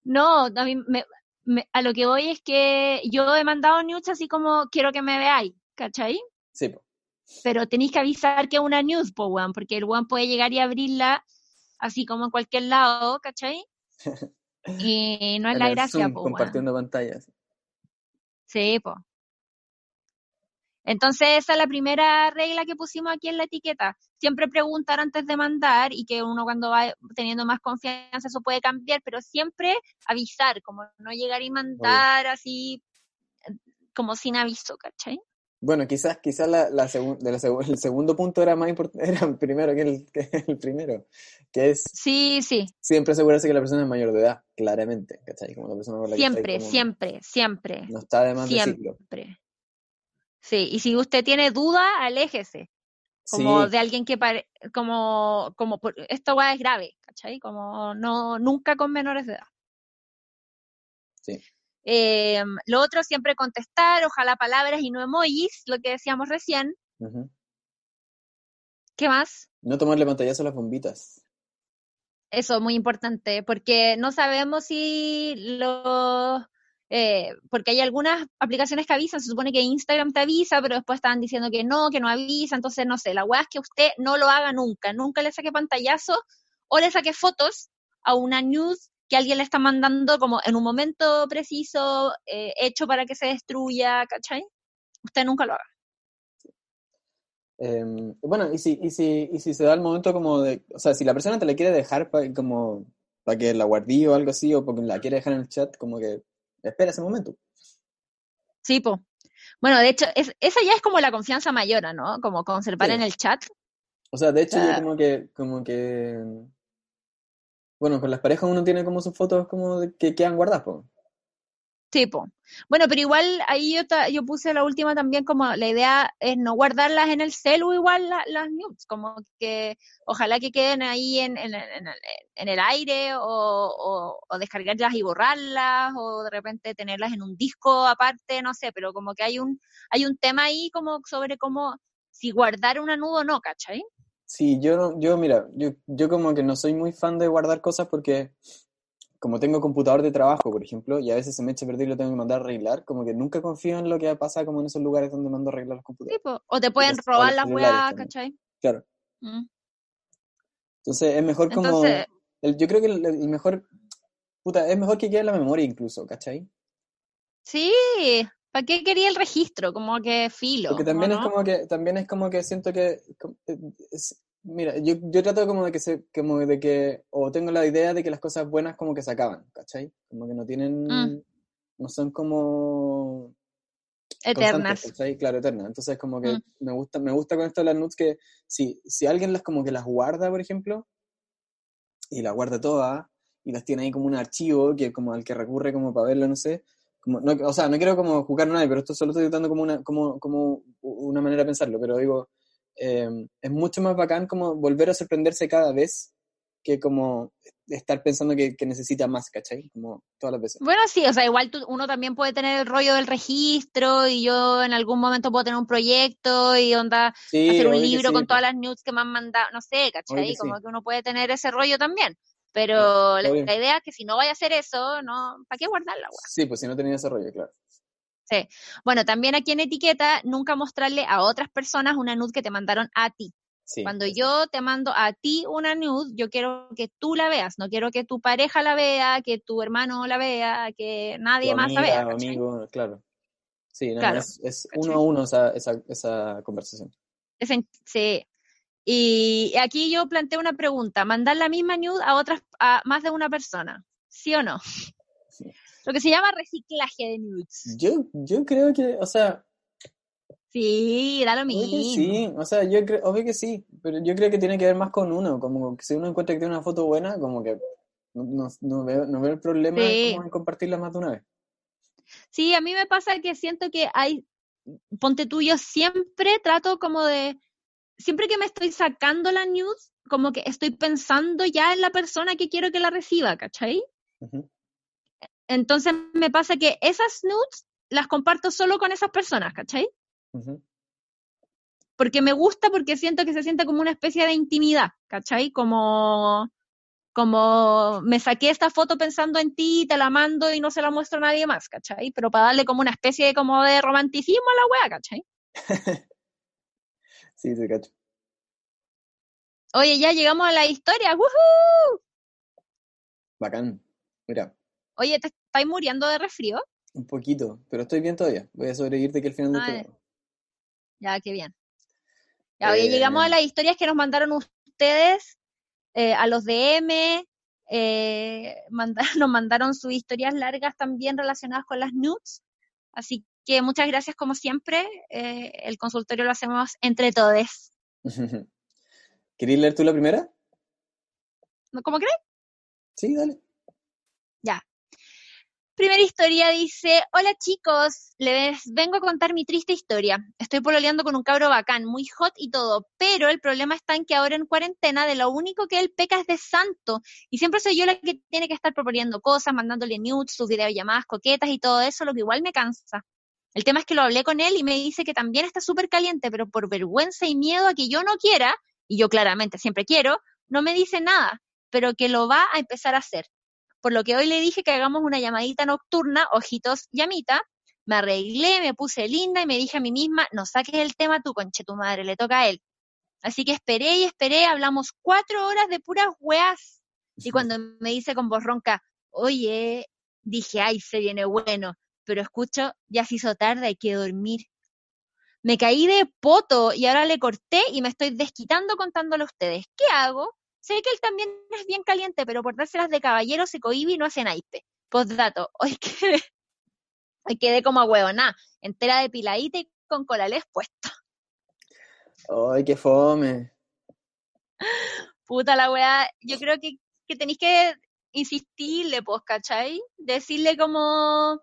No, a mí me, me- a lo que voy es que yo he mandado nudes así como quiero que me veáis, ¿cachai? Sí, po. Pero tenéis que avisar que es una news, po, weón, porque el weón puede llegar y abrirla así como en cualquier lado, ¿cachai? Y no es En la gracia, Zoom, po, weón. compartiendo pantallas. Sí, po. Entonces esa es la primera regla que pusimos aquí en la etiqueta. Siempre preguntar antes de mandar y que uno cuando va teniendo más confianza eso puede cambiar, pero siempre avisar, como no llegar y mandar así como sin aviso, ¿cachai? Bueno, quizás, quizás la, la segun- de la segu- el segundo punto era más importante, era el primero que el, que el primero, que es Sí, sí, siempre asegurarse que la persona es mayor de edad, claramente, ¿cachai? Como la persona con la que siempre, como- siempre, siempre, No está de más decirlo. siempre. Sí, y si usted tiene duda, aléjese. como Sí, de alguien que pare, como, como por, esto es grave, ¿cachai? Como no, nunca con menores de edad. Sí. Eh, lo otro, siempre contestar, ojalá palabras y no emojis, lo que decíamos recién. ¿Qué más? No tomarle pantallazo a las bombitas. Eso, muy importante, porque no sabemos si los... eh, porque hay algunas aplicaciones que avisan, se supone que Instagram te avisa, pero después estaban diciendo que no, que no avisa, entonces no sé, la weá es que usted no lo haga nunca, nunca le saque pantallazo o le saque fotos a una news que alguien le está mandando como en un momento preciso, eh, hecho para que se destruya, ¿cachai? Usted nunca lo haga. Em, bueno, y si, y, si, y si se da el momento como de, o sea, si la persona te la quiere dejar como para que la guardí o algo así, o porque la quiere dejar en el chat, como que espera ese momento. Sí, po. Bueno, de hecho, es, esa ya es como la confianza mayor, ¿no? Como conservar Sí. en el chat. O sea, de hecho, yo Ah. como que, como que, bueno, con las parejas uno tiene como sus fotos como de que quedan guardadas, po. Sí, po. Bueno, pero igual ahí yo, ta- yo puse la última también como la idea es no guardarlas en el celu igual la- las nudes, como que ojalá que queden ahí en, en, el, aire o, o, descargarlas y borrarlas o de repente tenerlas en un disco aparte, no sé, pero como que hay un, hay un tema ahí como sobre cómo si guardar una nude o no, ¿cachai? Sí, yo, yo mira, yo, yo como que no soy muy fan de guardar cosas porque como tengo computador de trabajo, por ejemplo, y a veces se me echa a perder y lo tengo que mandar a arreglar, como que nunca confío en lo que pasa como en esos lugares donde mando a arreglar los Sí, computadores. O te pueden robar las weas. ¿cachai? Claro. Mm. Entonces es mejor como, Entonces, el- yo creo que el, el mejor, puta, es mejor que quede en la memoria incluso, ¿cachai? sí, ¿para qué quería el registro? Como que filo. Porque también ¿o es como que, también es como que siento que, eh, es- Mira, yo, yo trato como de que se, como de que, o tengo la idea de que las cosas buenas como que se acaban, ¿cachai? Como que no tienen, Mm. no son como Eternas. ¿cachai? Claro, eternas. Entonces como que Mm. me gusta, me gusta con esto de las nudes que si, si alguien las como que las guarda, por ejemplo, y las guarda todas, y las tiene ahí como un archivo que como al que recurre como para verlo, no sé, como, no, o sea, no quiero como jugar a nadie, pero esto solo estoy dando como una, como, como una manera de pensarlo, pero digo, eh, es mucho más bacán como volver a sorprenderse cada vez que como estar pensando que, que necesita más, ¿cachai? Como todas las veces. Bueno, sí, o sea, igual tú- uno también puede tener el rollo del registro y yo en algún momento puedo tener un proyecto y onda Sí, hacer un libro sí, con todas las nudes que me han mandado, no sé, ¿cachai? que Como sí. que uno puede tener ese rollo también. Pero la, la idea es que si no vaya a hacer eso, no, ¿para qué guardarla? Sí, pues si no tenía desarrollo, claro. Sí. Bueno, también aquí en etiqueta, nunca mostrarle a otras personas una nude que te mandaron a ti. Sí. Cuando yo te mando a ti una nude, yo quiero que tú la veas, no quiero que tu pareja la vea, que tu hermano la vea, que nadie Tu más la vea. amigo, claro. Sí, no, Claro, es, uno a uno esa, esa, esa conversación. Es en- sí. Y aquí yo planteo una pregunta, mandar la misma nude a otras, a más de una persona, ¿sí o no? Lo que se llama reciclaje de nudes. Yo, yo creo que, o sea, Sí, da lo mismo. sí, o sea, yo creo, obvio que sí, pero yo creo que tiene que ver más con uno, como que si uno encuentra que tiene una foto buena, como que no, no, veo, no veo el problema Sí. como en compartirla más de una vez. Sí, a mí me pasa que siento que hay, ponte tú, yo siempre trato como de, siempre que me estoy sacando la news, como que estoy pensando ya en la persona que quiero que la reciba, ¿cachai? Ujú. Entonces me pasa que esas nudes las comparto solo con esas personas, ¿cachai? Porque me gusta, porque siento que se siente como una especie de intimidad, ¿cachai? Como, como me saqué esta foto pensando en ti, te la mando y no se la muestro a nadie más, ¿cachai? Pero para darle como una especie de, como de romanticismo a la wea, ¿cachai? Sí, te cacho. Oye, ya llegamos a la historia. ¡Woohoo! Bacán. Mira, Oye, ¿te estáis muriendo de resfrío? un poquito, pero estoy bien todavía. Voy a sobrevivir de que al final del Ah, programa. Ya, qué bien. Ya, oye, llegamos a Eh, las historias que nos mandaron ustedes, eh, a los DM, eh, nos mandaron sus historias largas también relacionadas con las nudes. Así que muchas gracias como siempre. eh, el consultorio lo hacemos entre todos. ¿Querías leer tú la primera? ¿Cómo crees? Sí, dale. Primera historia dice, hola chicos, les vengo a contar mi triste historia. Estoy pololeando con un cabro bacán, muy hot y todo, pero el problema está en que ahora en cuarentena de lo único que él peca es de santo y siempre soy yo la que tiene que estar proponiendo cosas, mandándole nudes, sus videollamadas coquetas y todo eso, lo que igual me cansa. El tema es que lo hablé con él y me dice que también está súper caliente, pero por vergüenza y miedo a que yo no quiera, y yo claramente siempre quiero, no me dice nada, pero que lo va a empezar a hacer por lo que hoy le dije que hagamos una llamadita nocturna, ojitos llamita, me arreglé, me puse linda y me dije a mí misma, no saques el tema tú, conche tu madre, le toca a él. Así que esperé y esperé, hablamos cuatro horas de puras weas. Y cuando me dice con voz ronca, oye, dije, ay, se viene bueno, pero escucho, ya se hizo tarde, hay que dormir. Me caí de poto y ahora le corté y me estoy desquitando contándole a ustedes. ¿Qué hago? Sé que él también es bien caliente, pero por dárselas de caballero se cohibe y no hace naipe. Postdato, hoy quedé, hoy quedé como a huevona, entera depiladita y con colales puesto. Ay, qué fome. Puta la weá, yo creo que, que tenéis que insistirle, pues, ¿cachai? Decirle como,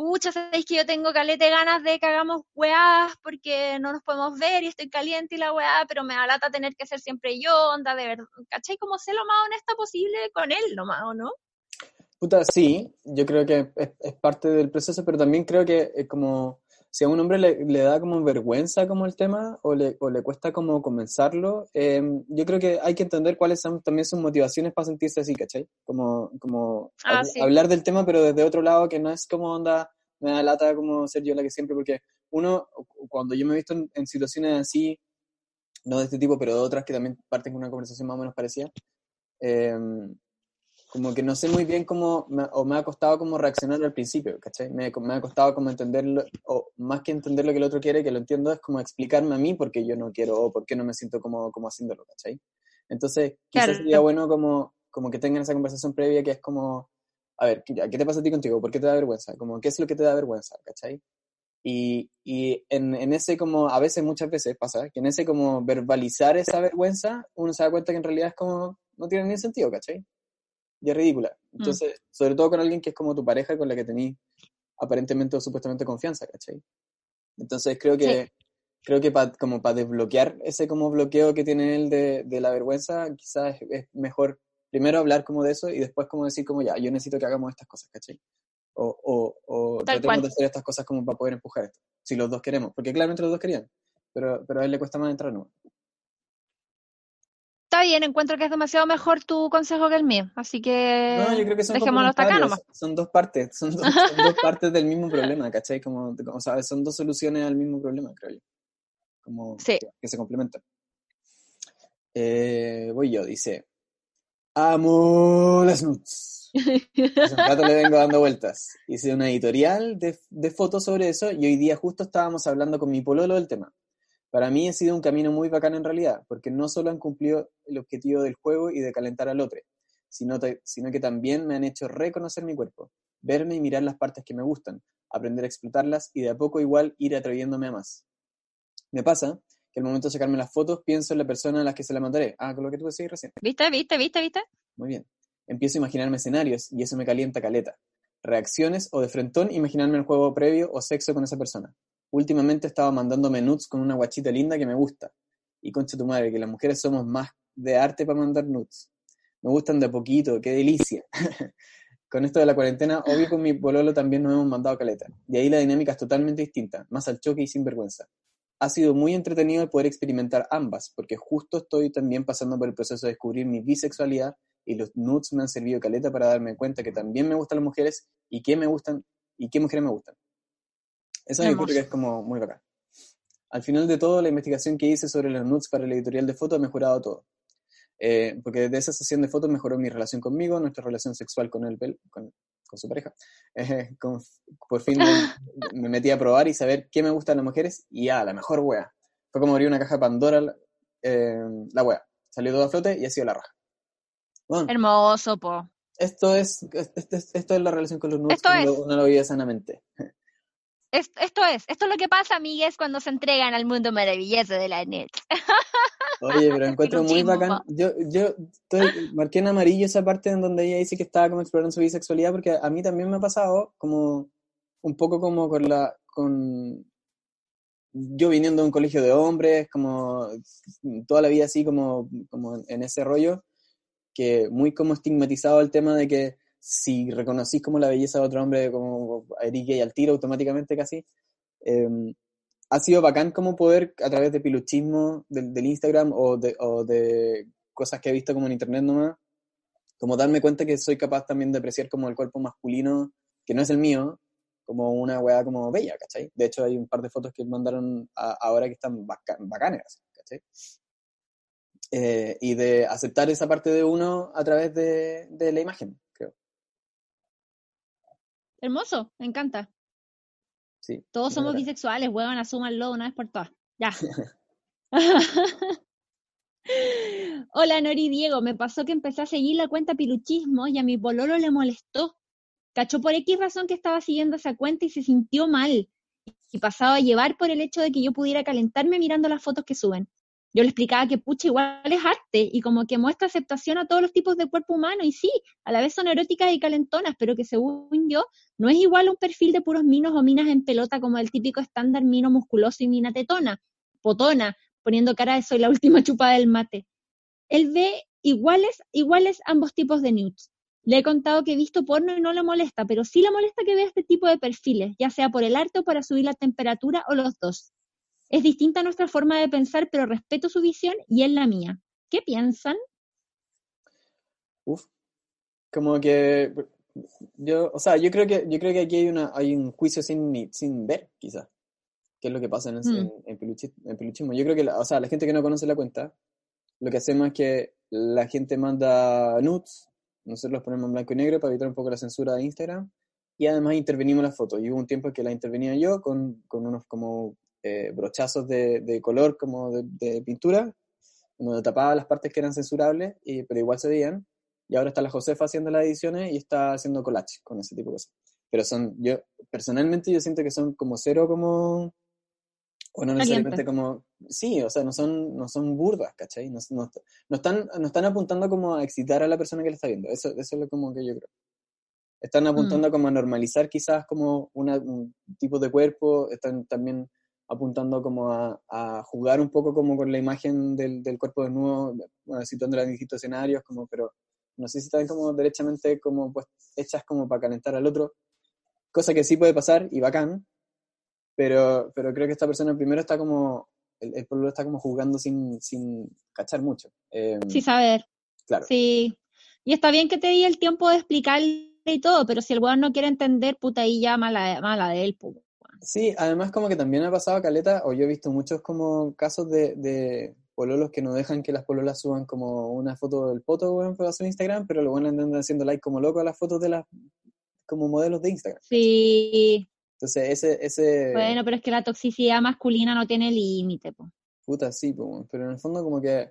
pucha, sabéis que yo tengo calete ganas de que hagamos weás porque no nos podemos ver y estoy caliente y la weá, pero me da lata tener que ser siempre yo, onda, de verdad, ¿cachai? Como ser lo más honesta posible con él nomás, ¿o no? Puta, sí, yo creo que es, es parte del proceso, pero también creo que es como si a un hombre le, le da como vergüenza como el tema o le, o le cuesta como comenzarlo, eh, yo creo que hay que entender cuáles son también sus motivaciones para sentirse así, ¿cachai? Como, como Ah, hab- sí. hablar del tema, pero desde otro lado, que no es como onda, me da lata como ser yo la que siempre, porque uno, cuando yo me he visto en, en situaciones así, no de este tipo, pero de otras que también parten con una conversación más o menos parecida, eh, como que no sé muy bien cómo, me- o me ha costado como reaccionar al principio, ¿cachai? Me, me ha costado como entenderlo, o más que entender lo que el otro quiere, que lo entiendo, es como explicarme a mí por qué yo no quiero o por qué no me siento como, como haciéndolo, ¿cachai? Entonces, quizás Claro. sería bueno como, como que tengan esa conversación previa que es como, a ver, ¿qué, qué te pasa a ti contigo? ¿Por qué te da vergüenza? Como, ¿qué es lo que te da vergüenza? ¿cachai? Y, y en, en ese como, a veces, muchas veces pasa, que en ese como verbalizar esa vergüenza, uno se da cuenta que en realidad es como, no tiene ni sentido, ¿cachai? Y es ridícula. Entonces, sobre todo con alguien que es como tu pareja con la que tenés aparentemente o supuestamente confianza, ¿cachai? Entonces creo que, creo que pa- como para desbloquear ese como bloqueo que tiene él de, de la vergüenza, quizás es, es mejor primero hablar como de eso y después como decir como ya, yo necesito que hagamos estas cosas, ¿cachai? O, o, o tratemos cual. de hacer estas cosas como para poder empujar esto, si los dos queremos, porque claramente los dos querían, pero, pero a él le cuesta más entrar, ¿no? Está bien, encuentro que es demasiado mejor tu consejo que el mío, así que No, yo creo que son dejémoslo hasta acá nomás. Son dos partes, son dos, son dos partes del mismo problema, ¿cachai? Como, como sabes, son dos soluciones al mismo problema, creo yo. Como Sí. que, que se complementan. Eh, voy yo, dice. Amo las nudes. Hace un rato le vengo dando vueltas. Hice una editorial de, de fotos sobre eso y hoy día justo estábamos hablando con mi pololo del tema. Para mí ha sido un camino muy bacán en realidad, porque no solo han cumplido el objetivo del juego y de calentar al otro, sino, que también me han hecho reconocer mi cuerpo, verme y mirar las partes que me gustan, aprender a explotarlas y de a poco igual ir atreviéndome a más. Me pasa que al momento de sacarme las fotos pienso en la persona a la que se la mandaré. Ah, con lo que tú decías recién. ¿Viste, viste, viste, viste? Muy bien. Empiezo a imaginarme escenarios y eso me calienta caleta. Reacciones o de frentón imaginarme el juego previo o sexo con esa persona. Últimamente estaba mandándome nudes con una guachita linda que me gusta. Y concha tu madre, que las mujeres somos más de arte para mandar nudes. Me gustan de poquito, qué delicia. con esto de la cuarentena, obvio con mi pololo también nos hemos mandado caleta. Y ahí la dinámica es totalmente distinta, más al choque y sin vergüenza. Ha sido muy entretenido el poder experimentar ambas, porque justo estoy también pasando por el proceso de descubrir mi bisexualidad y los nudes me han servido caleta para darme cuenta que también me gustan las mujeres y qué me gustan y qué mujeres me gustan. Eso yo creo Hermoso. que es como muy bacán. Al final de todo, la investigación que hice sobre los nudes para el editorial de fotos ha mejorado todo. Eh, porque desde esa sesión de fotos mejoró mi relación conmigo, nuestra relación sexual con, el, con, con su pareja. Eh, con- por fin me, me metí a probar y saber qué me gustan las mujeres y ah, la mejor wea. Fue como abrir una caja de Pandora la- eh, la wea. Salió todo a flote y ha sido la raja. Bueno, Hermoso, po. esto es, esto, es- esto es la relación con los nudes Esto es. uno lo vive sanamente. Es- esto es, esto es lo que pasa, amigues, cuando se entregan al mundo maravilloso de la net. Oye, pero encuentro muy bacán. Yo, yo estoy- marqué en amarillo esa parte en donde ella dice que estaba como explorando su bisexualidad, porque a mí también me ha pasado como un poco como con la, con yo viniendo de un colegio de hombres, como toda la vida así como, como en ese rollo, que muy como estigmatizado el tema de que si reconocís como la belleza de otro hombre, como eres gay al tiro automáticamente casi. em, ha sido bacán como poder, a través de piluchismo del, del Instagram o de, o de cosas que he visto como en internet nomás, como darme cuenta que soy capaz también de apreciar como el cuerpo masculino, que no es el mío, como una weá como bella, ¿cachai? De hecho hay un par de fotos que mandaron a- ahora que están baca- bacanas, ¿cachai? Eh, y de aceptar esa parte de uno a través de, de la imagen. Hermoso, me encanta. Sí. Todos somos bacán. bisexuales, huevón, asúmanlo una vez por todas. Ya. Hola Nori Diego, me pasó que empecé a seguir la cuenta Piluchismo y a mi pololo le molestó. Cachó por X razón que estaba siguiendo esa cuenta y se sintió mal. Y pasaba a llevar por el hecho de que yo pudiera calentarme mirando las fotos que suben. Yo le explicaba que pucha igual es arte y como que muestra aceptación a todos los tipos de cuerpo humano y sí, a la vez son eróticas y calentonas, pero que según yo no es igual un perfil de puros minos o minas en pelota como el típico estándar mino musculoso y mina tetona, potona, poniendo cara de soy la última chupada del mate. Él ve iguales, iguales ambos tipos de nudes. Le he contado que he visto porno y no le molesta, pero sí le molesta que vea este tipo de perfiles, ya sea por el arte o para subir la temperatura o los dos. Es distinta nuestra forma de pensar, pero respeto su visión y él la mía. ¿Qué piensan? Uf. Como que yo, o sea, yo creo que yo creo que aquí hay una hay un juicio sin sin ver, quizás. ¿Qué es lo que pasa en, Mm. en, en peluchi- en peluchismo? Yo creo que, la- o sea, la gente que no conoce la cuenta, lo que hacemos es que la gente manda nudes Nosotros los ponemos en blanco y negro para evitar un poco la censura de Instagram. Y además intervenimos las fotos. Y hubo un tiempo que la intervenía yo con, con unos como eh, brochazos de, de, color como de, de, pintura, donde tapaba las partes que eran censurables, y, pero igual se veían. Y ahora está la Josefa haciendo las ediciones y está haciendo collage con ese tipo de cosas. Pero son, yo, personalmente yo siento que son como cero como, o no necesariamente como, sí, o sea, no son, no son burdas, ¿cachai? No, no, no, están, no están apuntando como a excitar a la persona que le está viendo, eso, eso es lo como que yo creo. Están apuntando Mm. como a normalizar quizás como una, un tipo de cuerpo, están también apuntando como a, a jugar un poco como con la imagen del, del cuerpo desnudo, bueno, situándola en distintos escenarios, como, pero no sé si están como derechamente como pues hechas como para calentar al otro, cosa que sí puede pasar y bacán, pero, pero creo que esta persona primero está como, el, el pueblo está como jugando sin, sin cachar mucho. Eh, Sí, saber. claro. Sí. Y está bien que te di el tiempo de explicarle y todo, pero si el weón no quiere entender, puta, ahí ya mala, mala de él, pues. Sí, además como que también ha pasado caleta, o yo he visto muchos como casos de, de pololos que no dejan que las pololas suban como una foto del poto, weón, para su Instagram, pero lo bueno andan haciendo like como loco a las fotos de las como modelos de Instagram. Sí. Entonces ese, ese Bueno, pero es que la toxicidad masculina no tiene límite, pues. puta sí, pues, weón, pero en el fondo como que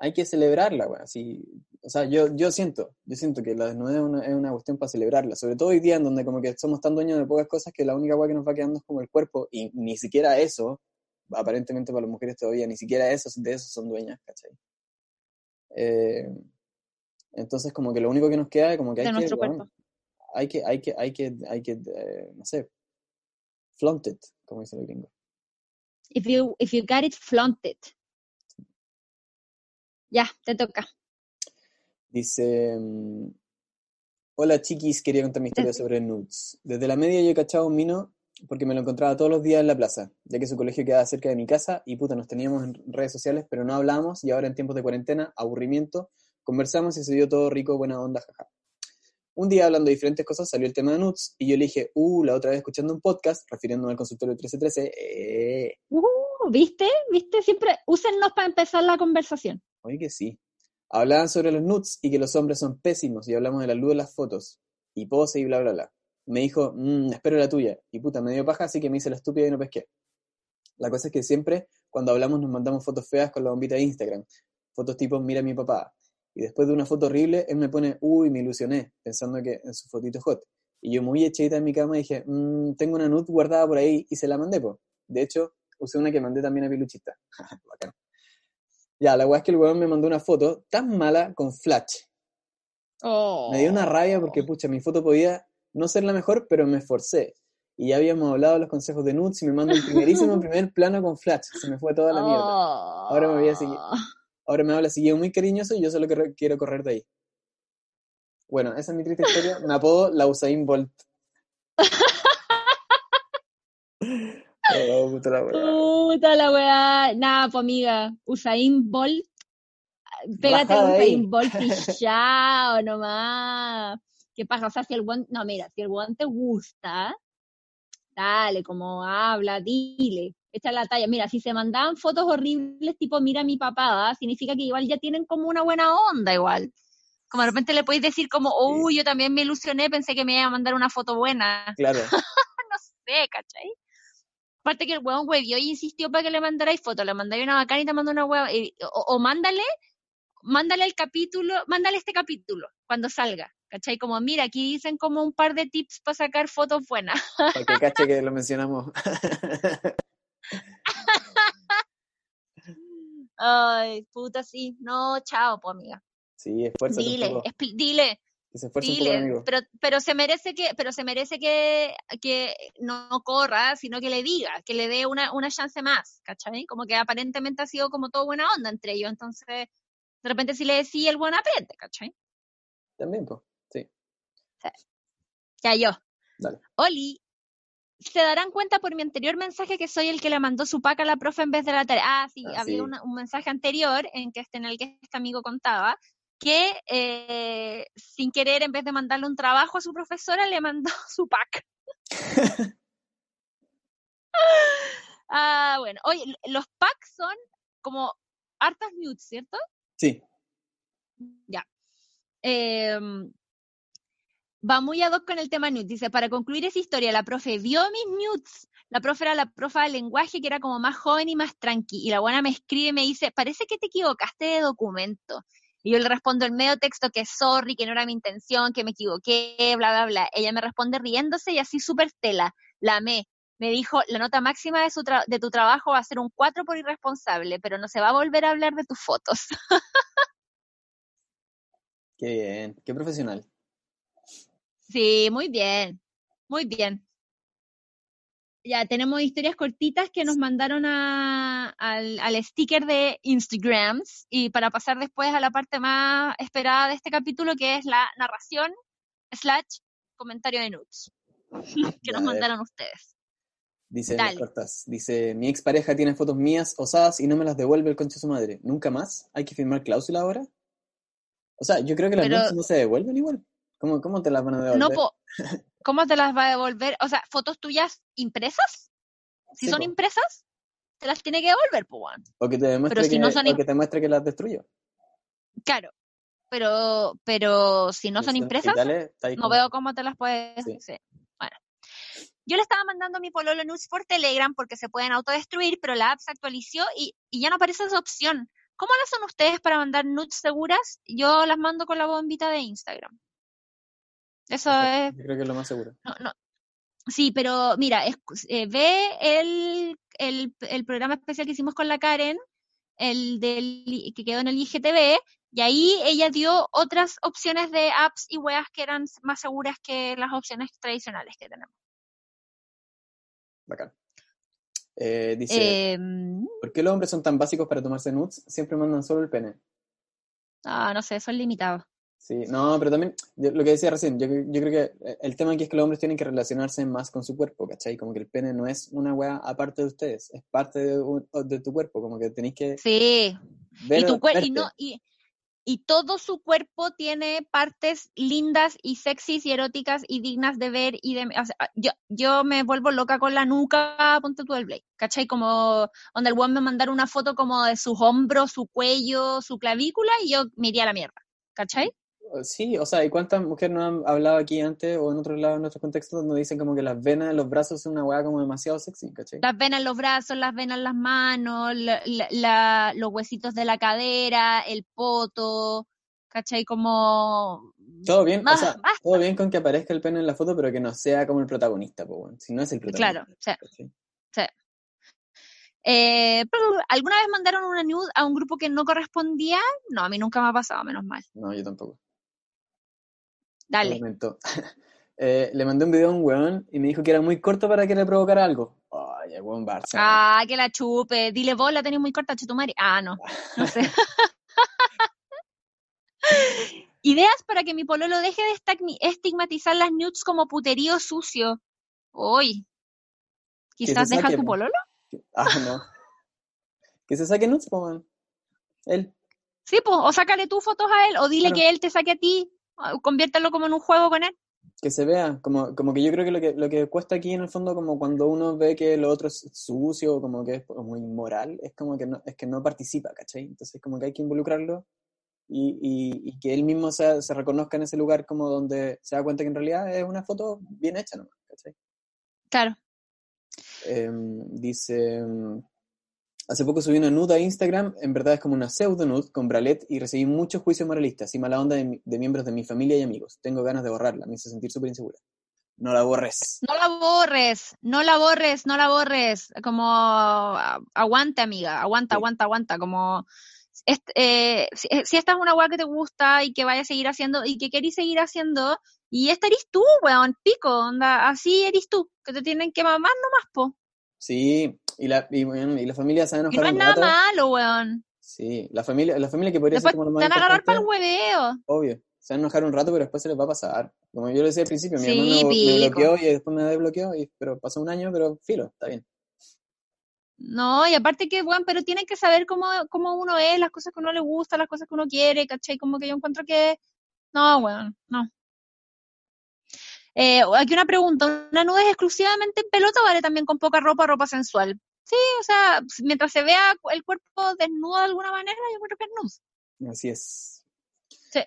hay que celebrarla, weón, así, o sea, yo, yo siento, yo siento que la desnudez es una, es una cuestión para celebrarla, sobre todo hoy día en donde como que somos tan dueños de pocas cosas que la única weá que nos va quedando es como el cuerpo, y ni siquiera eso, aparentemente para las mujeres todavía, ni siquiera eso, de eso son dueñas, ¿cachai? Eh, entonces como que lo único que nos queda es como que hay De que, hay que, hay que, hay que, hay que, eh, no sé, flaunt it, como dice el gringo. If you, if you got it, flaunt it. Ya, te toca. Dice, mm, hola chiquis, quería contar mi historia sobre nudes. Desde la media yo he cachado un mino porque me lo encontraba todos los días en la plaza, ya que su colegio quedaba cerca de mi casa y puta, nos teníamos en redes sociales, pero no hablábamos y ahora en tiempos de cuarentena, aburrimiento, conversamos y se dio todo rico, buena onda, jaja. Un día hablando de diferentes cosas salió el tema de nudes y yo le dije, uh, la otra vez escuchando un podcast, refiriéndome al consultorio 1313, eh, Uh, ¿Viste? ¿Viste? Siempre úsennos para empezar la conversación. Oye que sí. Hablaban sobre los nudes y que los hombres son pésimos y hablamos de la luz de las fotos y pose y bla bla bla. Me dijo, "Mm, espero la tuya. Y puta, me dio paja, así que me hice la estúpida y no pesqué. La cosa es que siempre, cuando hablamos, nos mandamos fotos feas con la bombita de Instagram. Fotos tipo, mira a mi papá. Y después de una foto horrible, él me pone, uy, me ilusioné, pensando que en su fotito hot. Y yo muy echadita en mi cama dije, "Mm, tengo una nude guardada por ahí y se la mandé, po. De hecho, usé una que mandé también a Piluchita. Bacán. Ya, la weá es que el weón me mandó una foto tan mala con flash. Me dio una rabia porque, pucha, mi foto podía no ser la mejor, pero me esforcé. Y ya habíamos hablado de los consejos de nudes y me mandó el primerísimo primer plano con flash. Se me fue toda la mierda. Ahora me voy a seguir. Ahora me habla seguido muy cariñoso y yo solo quiero- quiero correr de ahí. Bueno, esa es mi triste historia. Me apodo la Usain Bolt. Oh, puta la weá. Puta la weá. Nada, pues amiga. Usain Bolt. Pégate a. Usain Bolt y chao nomás. ¿Qué pasa? O sea, si el guante, no, mira, si el guante te gusta, dale, como habla, dile, echa la talla. Mira, si se mandaban fotos horribles, tipo, mira a mi papá, ¿ah? significa que igual ya tienen como una buena onda, igual. Como de repente le podéis decir como, uy, yo también me ilusioné, pensé que me iba a mandar una foto buena. Claro. No sé, ¿cachai? Aparte que el weón huevió y insistió para que le mandarais foto, le mandáis una bacana y te mandó una hueva, o, o mándale, mándale el capítulo, mándale este capítulo cuando salga, ¿cachai? Como, mira, aquí dicen como un par de tips para sacar fotos buenas. Para que cache que lo mencionamos. Ay, puta, sí, no, chao, pues amiga. Sí, esfuérzate Dile, un poco. expli- dile, Que se esfuerce un poco, dile, amigo. pero, pero se merece que, pero se merece que, que no corra, sino que le diga, que le dé una, una chance más, ¿cachai? Como que aparentemente ha sido como todo buena onda entre ellos, entonces, de repente si le decía el buen aprende, ¿cachai? También, pues. Sí, Ya yo. dale. Oli, se darán cuenta por mi anterior mensaje que soy el que le mandó su pack a la profe en vez de la tarea. Ah, sí, Ah, había sí. una- un mensaje anterior en, que este, en el que este amigo contaba que eh, sin querer, en vez de mandarle un trabajo a su profesora, le mandó su pack. ah, bueno. Oye, los packs son como hartas nudes, ¿cierto? Sí, Ya. eh, va muy ad hoc con el tema nudes. Dice, para concluir esa historia, la profe vio mis nudes. La profe era la profe de lenguaje que era como más joven y más tranqui. Y la buena me escribe y me dice, parece que te equivocaste de documento. Y yo le respondo en medio texto que sorry, que no era mi intención, que me equivoqué, bla, bla, bla. Ella me responde riéndose y así súper tela. La amé. Me dijo, la nota máxima de, su de tu trabajo va a ser un 4 por irresponsable, pero no se va a volver a hablar de tus fotos. Qué bien, qué profesional. Sí, muy bien, muy bien. Ya tenemos historias cortitas que nos mandaron a, al, al, sticker de Instagrams y para pasar después a la parte más esperada de este capítulo que es la narración slash comentario de nudes que nos mandaron ustedes. Dice Cortas, dice, mi expareja tiene fotos mías osadas y no me las devuelve el concha de su madre. ¿Nunca más? ¿Hay que firmar cláusula ahora? O sea, yo creo que las Pero... no se devuelven igual. ¿Cómo, ¿Cómo te las van a devolver? No, po, ¿cómo te las va a devolver? O sea, fotos tuyas impresas. Si sí, son po. impresas, te las tiene que devolver, pues, O que te demuestre, pero si que, no son o que te muestre que las destruyó. Claro, pero, pero si no son impresas, no como... veo cómo te las puedes... Sí. Sí. Bueno. Yo le estaba mandando mi pololo nudes por Telegram porque se pueden autodestruir, pero la app se actualizó y, y ya no aparece esa opción. ¿Cómo las son ustedes para mandar nudes seguras? Yo las mando con la bombita de Instagram. Eso es. Yo creo que es lo más seguro. No, no. Sí, pero mira, es, eh, ve el, el, el, programa especial que hicimos con la Karen, el del, que quedó en el IGTV, y ahí ella dio otras opciones de apps y weas que eran más seguras que las opciones tradicionales que tenemos. Bacán. Eh, dice, eh, ¿por qué los hombres son tan básicos para tomarse nudes? Siempre mandan solo el pene. Ah, no sé, son limitados. Sí, no, pero también, yo, lo que decía recién, yo, yo, creo que el tema aquí es que los hombres tienen que relacionarse más con su cuerpo, ¿cachai? Como que el pene no es una weá aparte de ustedes, es parte de, de tu cuerpo, como que tenéis que... Sí, ver, y tu cuerpo, y, no, y, y todo su cuerpo tiene partes lindas y sexys y eróticas y dignas de ver y de... O sea, yo, yo me vuelvo loca con la nuca, ponte tú el Blake, ¿cachai? Como donde el one me mandara una foto como de sus hombros, su cuello, su clavícula y yo me iría a la mierda, ¿cachai? Sí, o sea, ¿y cuántas mujeres nos han hablado aquí antes o en otros lados, en nuestros contextos, donde dicen como que las venas en los brazos son una weá como demasiado sexy, ¿cachai? Las venas en los brazos, las venas en las manos, la, la, la, los huesitos de la cadera, el poto, ¿cachai? Como... Todo bien, más, o sea, todo bien con que aparezca el pene en la foto, pero que no sea como el protagonista, pues bueno, si no es el protagonista. Claro, sí. sí. Eh, pero, ¿Alguna vez mandaron una nude a un grupo que no correspondía? No, a mí nunca me ha pasado, menos mal. No, yo tampoco. Dale. Eh, le mandé un video a un weón y me dijo que era muy corto para que le provocara algo. Ay, el weón Barça. Ah, que la chupe. Dile vos, la tenés muy corta, chutumari. Ah, no. No sé. Ideas para que mi pololo deje de estigmatizar las nudes como puterío sucio. Uy. ¿Quizás deja tu pololo? Ah, no. que se saque nudes, pues, Él. Sí, pues, o sácale tú fotos a él, o dile claro. que él te saque a ti conviértelo como en un juego con él. Que se vea, como, como que yo creo que lo, que lo que cuesta aquí en el fondo, como cuando uno ve que lo otro es sucio, como que es como inmoral, es como que no, es que no participa, ¿cachai? Entonces como que hay que involucrarlo y, y, y que él mismo se, se, reconozca en ese lugar como donde se da cuenta que en realidad es una foto bien hecha, ¿no? ¿cachai? Claro. Eh, dice, Hace poco subí una nude a Instagram, en verdad es como una pseudo nude con bralet y recibí muchos juicios moralistas y mala onda de, de, miembros de mi familia y amigos. Tengo ganas de borrarla, me hizo sentir súper insegura. No la borres. No la borres, no la borres, no la borres. Como aguanta, amiga, aguanta, sí. aguanta, aguanta. Como eh, si, si, esta es una weá que te gusta y que vaya a seguir haciendo y que querís seguir haciendo, y esta eres tú, weón, pico, onda, así eres tú, que te tienen que mamar nomás, po. Sí, y la, y, y la familia se va a enojar. Y no es nada malo, weón. Sí, la familia, la familia que podría después ser como lo más Te van a agarrar para el hueveo. Obvio. Se van a enojar un rato, pero después se les va a pasar. Como yo lo decía al principio, mi sí, hermano me, me, bloqueó y después me desbloqueó, y, pero pasó un año, pero filo, está bien. No, y aparte que, bueno, pero tienen que saber cómo, cómo uno es, las cosas que uno le gusta, las cosas que uno quiere, ¿cachai? Como que yo encuentro que, no, weón, no. Eh, aquí una pregunta, ¿una nude es exclusivamente en pelota o vale también con poca ropa, ropa sensual? Sí, o sea, mientras se vea el cuerpo desnudo de alguna manera, yo creo que es nude. Así es. Sí.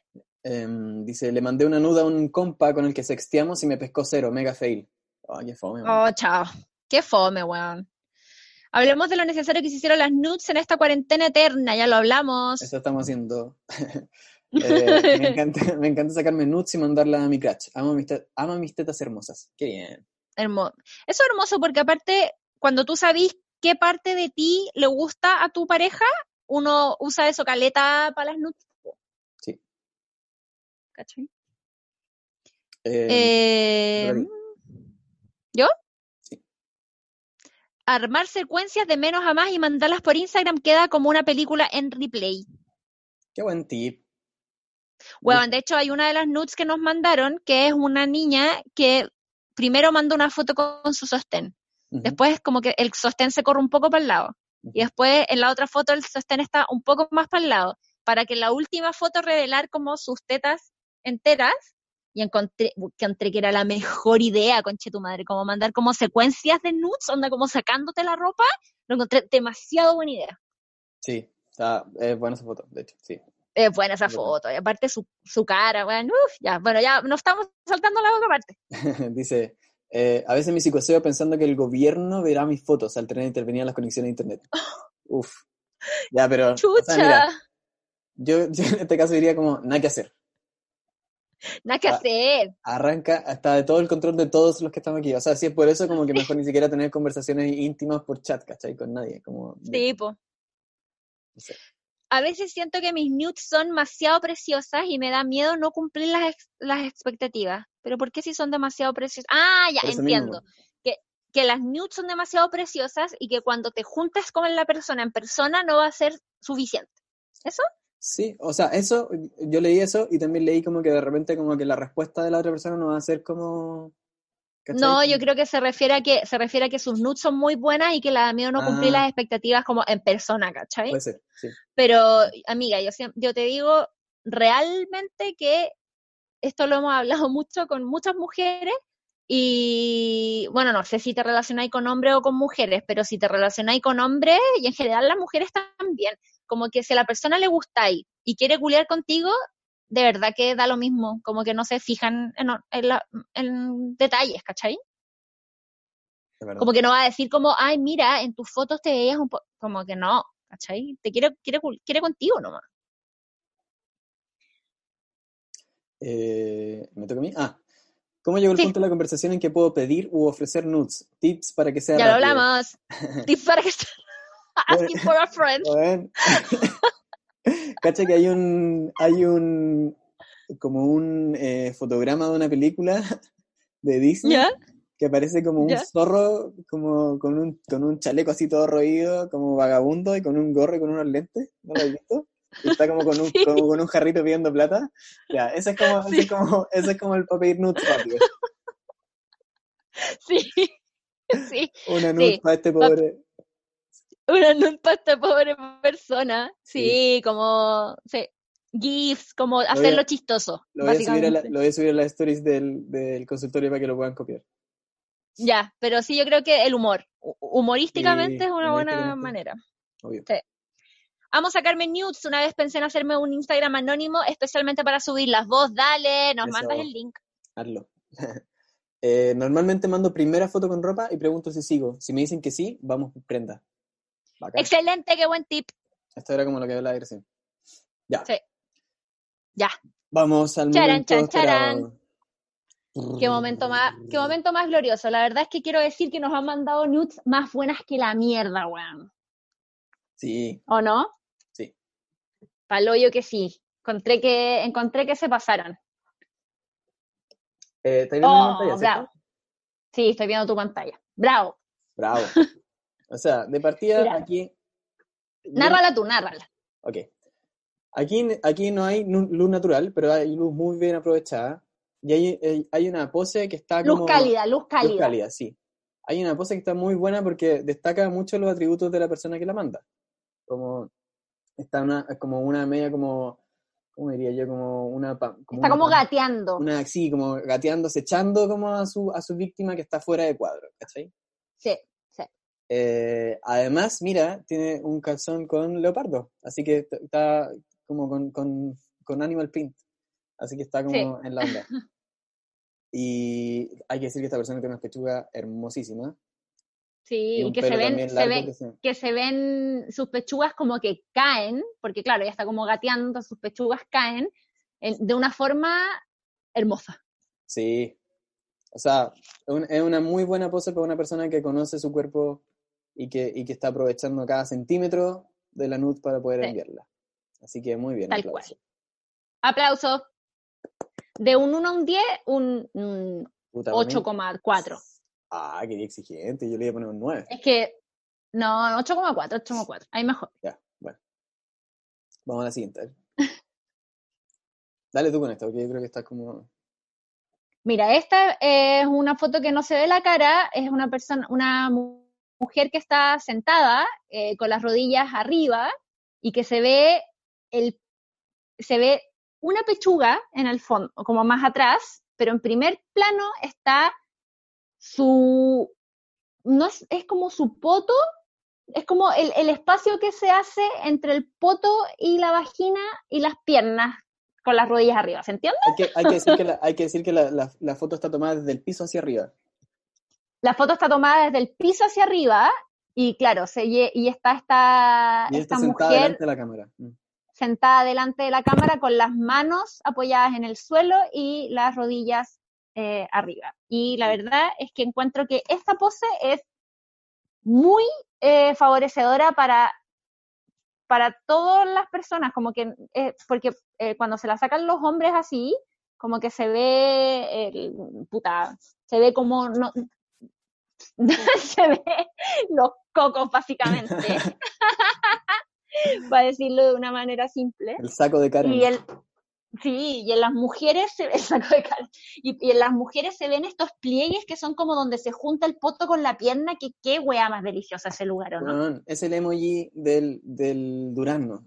Em, dice, le mandé una nuda a un compa con el que sexteamos y me pescó cero, mega fail. Oh, qué fome. Oh, chao. Qué fome, weón. Hablemos de lo necesario que se hicieron las nudes en esta cuarentena eterna, ya lo hablamos. Eso estamos haciendo. Eh, me, encanta, me encanta sacarme nudes y mandarla a mi crush. Amo mis, te- amo mis tetas hermosas. Qué bien. Hermoso. Eso es hermoso porque aparte, cuando tú sabís qué parte de ti le gusta a tu pareja, uno usa eso caleta para las nudes. Sí. ¿Cachai? Eh, Eh. ¿Yo? Sí. Armar secuencias de menos a más y mandarlas por Instagram queda como una película en replay. qué buen tip. Huevón, de hecho hay una de las nudes que nos mandaron que es una niña que primero manda una foto con su sostén. Después como que el sostén se corre un poco para el lado. Y después en la otra foto el sostén está un poco más para el lado. Para que en la última foto revelar como sus tetas enteras. Y encontré, encontré que era la mejor idea, conche tu madre, como mandar como secuencias de nudes, onda como sacándote la ropa. Lo encontré demasiado buena idea. Sí, está, es buena esa foto, de hecho, sí. Es buena esa foto. Y aparte su, su cara, bueno, uf, ya, bueno, ya nos estamos saltando la otra parte. Dice, eh, a veces me psicoseo pensando que el gobierno verá mis fotos al tener intervenir las conexiones a internet. Uf. Ya, pero... o Chucha, sea, mira, yo, yo en este caso diría como, nada que hacer. nada que hacer. Arranca hasta de todo el control de todos los que estamos aquí. O sea, si es por eso como que mejor ni siquiera tener conversaciones íntimas por chat, ¿cachai? Con nadie. Como, Sí, po. no sé. A veces siento que mis nudes son demasiado preciosas y me da miedo no cumplir las, ex- las expectativas. Pero ¿por qué si son demasiado preciosas? Ah, ya, eso entiendo. Que, que las nudes son demasiado preciosas y que cuando te juntas con la persona en persona no va a ser suficiente. ¿Eso? Sí, o sea, eso, yo leí eso y también leí como que de repente como que la respuesta de la otra persona no va a ser como... ¿cachai? No, yo creo que se refiere a que se refiere a que sus nudes son muy buenas y que la da miedo no cumplir Ah. las expectativas como en persona, ¿cachai? Puede ser, sí. Pero, amiga, yo, yo te digo realmente que esto lo hemos hablado mucho con muchas mujeres y, bueno, no sé si te relacionáis con hombres o con mujeres, pero si te relacionáis con hombres y en general las mujeres también, como que si a la persona le gustáis y quiere culiar contigo, de verdad que da lo mismo, como que no se fijan en, en la- en detalles, ¿cachai? Como que no va a decir como, ay, mira, en tus fotos te veías un poco, como que no, ¿cachai? Te quiere, quiere, quiere contigo nomás. Eh, ¿Me toca a mí? Ah, ¿cómo llegó el Sí. punto de la conversación en que puedo pedir u ofrecer nudes? Tips para que sea Ya lo rápido. hablamos. Tips para que asking for a friend. Cacha que hay un, hay un, como un eh, fotograma de una película de Disney ¿Ya? que aparece como un ¿Ya? zorro, como con un, con un chaleco así todo roído, como vagabundo y con un gorro y con unos lentes, ¿no lo has visto? Y está como con un, Sí. como con un jarrito pidiendo plata. Ya, ese es como, ese Sí. es como, ese es como el pedir nudes rápido. Sí. Sí. Una nude Sí. para este pobre. Una nude para esta pobre persona. Sí, como sí. GIFs, como hacerlo chistoso. Lo voy, a subir a la- básicamente. lo voy a subir a las stories del, del consultorio para que lo puedan copiar. Ya, pero sí, yo creo que el humor. hu- Humorísticamente Sí, es una buena manera. Obvio. Vamos a sacarme nudes. Una vez pensé en hacerme un Instagram anónimo, especialmente para subir las voz. Dale, nos Eso. mandas el link. Hazlo. Eh, normalmente mando primera foto con ropa y pregunto si sigo. Si me dicen que sí, vamos prenda. Bacán. Excelente, qué buen tip. Esto era como lo que hablaba recién. Ya. Sí. Ya. Vamos al Charan, momento chan, charan. Qué momento más, qué momento más glorioso. La verdad es que quiero decir que nos han mandado nudes más buenas que la mierda, weón. Sí, ¿O no? sí. Paloyo que sí. Encontré que, encontré que se pasaron. Eh, ¿Estáis viendo mi Oh, pantalla, cierto? bravo. Sí, estoy viendo tu pantalla. Bravo. Bravo. O sea, de partida Mira. aquí. Nárrala tú, nárrala. Ok. Aquí, aquí no hay luz natural, pero hay luz muy bien aprovechada. Y hay, hay- una pose que está Luz como... cálida, luz Luz cálida. cálida, sí. Hay una pose que está muy buena porque destaca mucho los atributos de la persona que la manda. Como está una, como una media como, ¿cómo diría yo? Como una... pa- Está una como gateando. Una, sí, como gateando, echando como a su, a su víctima que está fuera de cuadro, ¿cachai? Sí. Eh, además, mira, tiene un calzón con leopardo, así que está como con, con, con animal print. así que está como Sí. en la onda. Y hay que decir que esta persona tiene una pechuga hermosísima. Sí, y que se ven, se ven, que se- que se ven sus pechugas como que caen, porque claro, ella está como gateando, sus pechugas caen en- de una forma hermosa. Sí. O sea, es una muy buena pose para una persona que conoce su cuerpo y que, y que está aprovechando cada centímetro de la nude para poder Sí. enviarla. Así que muy bien. Tal aplauso. Aplauso. De un 1 a un 10, un, un Puta, para mí- 8,4. Ah, qué exigente. Yo le iba a poner un 9. Es que, no, 8,4, 8,4. Ahí mejor. Ya, bueno. Vamos a la siguiente. Dale tú con esta, porque yo creo que está como. Mira, esta es una foto que no se ve la cara, es una persona, una mu- mujer que está sentada eh, con las rodillas arriba y que se ve el, se ve una pechuga en el fondo, como más atrás, pero en primer plano está su, no es, es como su poto, es como el, el espacio que se hace entre el poto y la vagina y las piernas con las rodillas arriba, ¿se entiende? Hay que, hay que decir que, la, hay que, decir que la, la- la foto está tomada desde el piso hacia arriba. La foto está tomada desde el piso hacia arriba y claro, se, y está esta, Y esta está sentada mujer delante de la cámara. Mm. sentada delante de la cámara con las manos apoyadas en el suelo y las rodillas eh, arriba. Y la verdad es que encuentro que esta pose es muy eh, favorecedora para, para todas las personas, como que, eh, porque cuando se la sacan los hombres así, como que se ve, el, puta, se ve como, no, se ve los cocos básicamente, para decirlo de una manera simple. El saco de Karen. Y el, sí, y en las mujeres se el saco de cara. Y, y en las mujeres se ven estos pliegues que son como donde se junta el poto con la pierna, que qué wea más deliciosa ese lugar, ¿o no? Weón, es el emoji del, del durazno.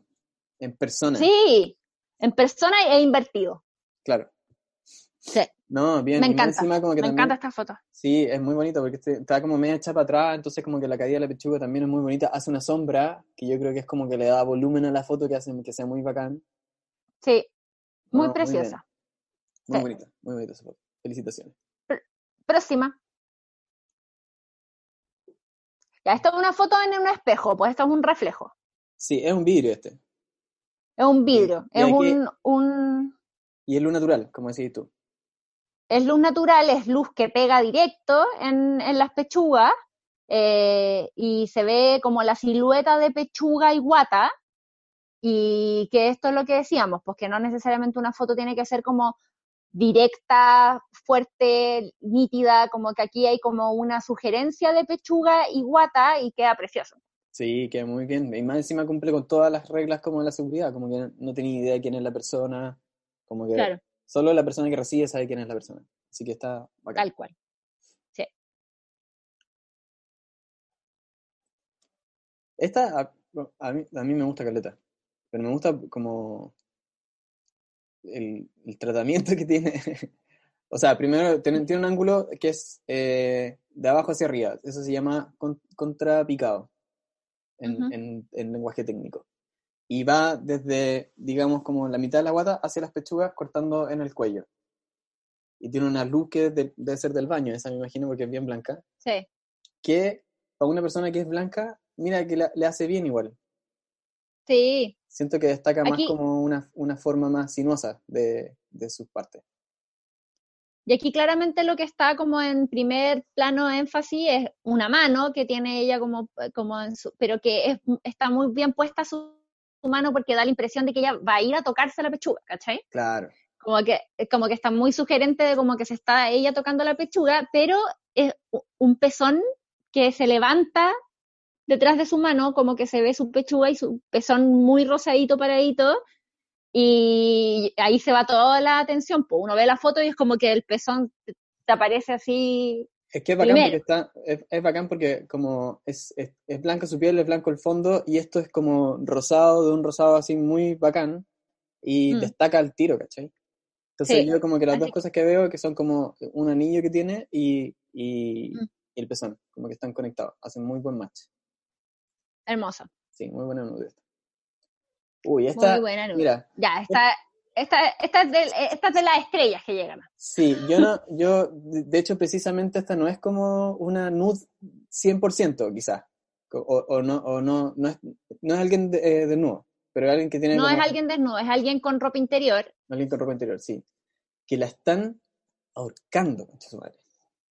En persona. Sí, en persona e invertido. Claro. Sí, No, bien. me encanta. encima como que me también- encanta esta foto. Sí, es muy bonito porque está como media hecha para atrás, entonces como que la caída de la pechuga también es muy bonita. Hace una sombra que yo creo que es como que le da volumen a la foto que hace que sea muy bacán. Sí, muy No, preciosa. Muy Sí. bonita, muy bonita esa foto. Felicitaciones. Próxima. Ya, esto es una foto en un espejo, pues esto es un reflejo. Sí, es un vidrio este. Es un vidrio. Y Es aquí- un, un, Y es luz natural, como decís tú. Es luz natural, es luz que pega directo en, en las pechugas eh, y se ve como la silueta de pechuga y guata y que esto es lo que decíamos, pues que no necesariamente una foto tiene que ser como directa, fuerte, nítida, como que aquí hay como una sugerencia de pechuga y guata y queda precioso. Sí, queda muy bien. Y más encima cumple con todas las reglas como de la seguridad, como que no tenía idea de quién es la persona, como que Claro, solo la persona que recibe sabe quién es la persona. Así que está bacán. tal cual. Esta a, a mí, a mí me gusta Caleta, pero me gusta como el, el tratamiento que tiene. o sea, primero tiene, tiene un ángulo que es eh, de abajo hacia arriba, eso se llama con- contrapicado en- en lenguaje técnico. Y va desde, digamos, como la mitad de la guata hacia las pechugas, cortando en el cuello. Y tiene una luz que de- debe ser del baño, esa me imagino porque es bien blanca Sí, que para una persona que es blanca, mira que la- le hace bien igual. sí, Siento que destaca más como una, una forma más sinuosa de, de sus partes. Y aquí claramente lo que está como en primer plano énfasis es una mano que tiene ella como, como en su, pero que es- está muy bien puesta su, su mano porque da la impresión de que ella va a ir a tocarse la pechuga, ¿cachai? Claro, Como que, como que está muy sugerente de como que se está ella tocando la pechuga, pero es un pezón que se levanta detrás de su mano, como que se ve su pechuga y su pezón muy rosadito, paradito, y ahí se va toda la atención. Pues uno ve la foto y es como que el pezón te aparece así. Es que es bacán Primero. porque está, es, es bacán porque como es, es, es blanca su piel, es blanco el fondo, y esto es como rosado, de un rosado así muy bacán, y Mm. destaca el tiro, ¿cachai? Entonces Sí, yo como que las dos así- cosas que veo que son como un anillo que tiene y, y, Mm. y el pezón, como que están conectados, hacen muy buen match. Hermoso. Sí, muy buena esta. Uy, esta, Muy buena nude. mira, Ya, esta, esta, esta, es de, esta es de las estrellas que llegan. Sí, yo no, yo, de hecho, precisamente esta no es como una nude 100%, quizás. O, o, no, o no, no es, no es alguien de, eh, desnudo, pero es alguien que tiene... No como- es alguien desnudo, es alguien con ropa interior. Alguien con ropa interior, sí. Que la están ahorcando, su madre.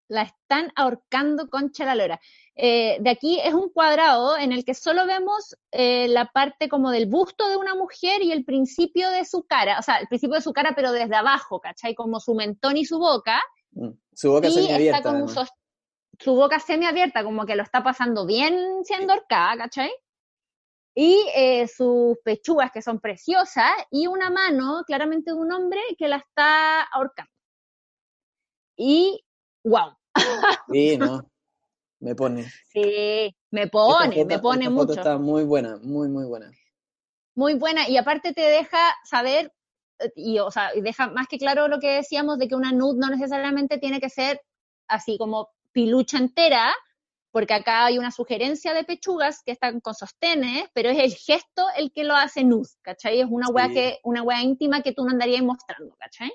La están ahorcando concha la lora. Eh, de aquí es un cuadrado en el que solo vemos eh, la parte como del busto de una mujer y el principio de su cara, o sea, el principio de su cara, pero desde abajo, ¿cachai? Como su mentón y su boca. Mm. Su boca y semiabierta. está su boca semiabierta, como que lo está pasando bien siendo ahorcada, ¿cachai? Y eh, sus pechugas que son preciosas y una mano, claramente de un hombre, que la está ahorcando. Y, wow, Sí, no. Me pone. sí, me pone, foto- me pone esta foto mucho. está muy buena, muy, muy buena. Muy buena, y aparte te deja saber, eh, y o sea, deja más que claro lo que decíamos de que una nude no necesariamente tiene que ser así como pilucha entera, porque acá hay una sugerencia de pechugas que están con sostenes, pero es el gesto el que lo hace nude, ¿cachai? Es una wea Sí. que, una wea íntima que tú no andarías mostrando, ¿cachai?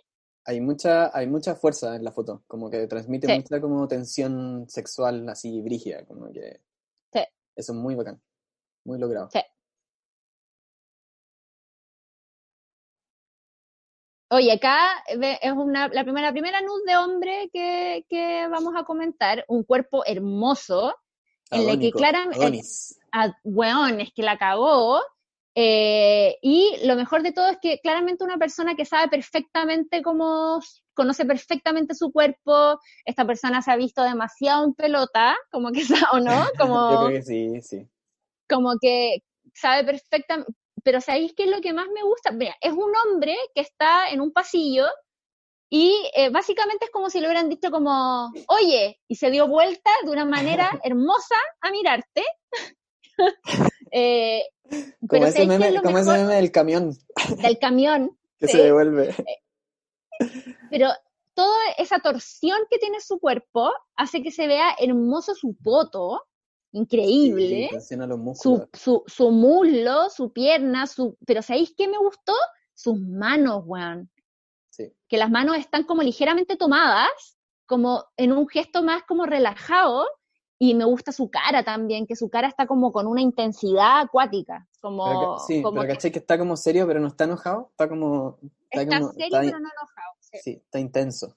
Hay mucha, hay mucha fuerza en la foto, como que transmite Sí. mucha como tensión sexual así brígida, como que Sí. eso es muy bacán, muy logrado. Sí. Oye, acá es una, la primera, la primera nude de hombre que, que vamos a comentar, un cuerpo hermoso, en la que claramente, Adonis. a, weón, es que la cagó. Eh, y lo mejor de todo es que claramente una persona que sabe perfectamente cómo, conoce perfectamente su cuerpo, esta persona se ha visto demasiado en pelota, como que o no, Yo como, creo que sí, sí. como que sabe perfectamente, pero ¿sabéis qué es lo que más me gusta? Mira, es un hombre que está en un pasillo y eh, básicamente es como si le hubieran dicho como, oye, y se dio vuelta de una manera hermosa a mirarte. Eh, Como ese ¿sabéis qué es meme, lo como ese mejor? meme del camión del camión, que se devuelve. pero toda esa torsión que tiene su cuerpo hace que se vea hermoso su poto, increíble. Sí, los su, su, su muslo, su pierna, su... Pero ¿sabéis qué me gustó? Sus manos, weón. Sí. Que las manos están como ligeramente tomadas, como en un gesto más como relajado, y me gusta su cara también, que su cara está como con una intensidad acuática, como, Pero, sí, como pero que ¿cachai que está como serio, pero no está enojado? Está como... Está, está como, serio está, pero no enojado. sí. sí, está intenso.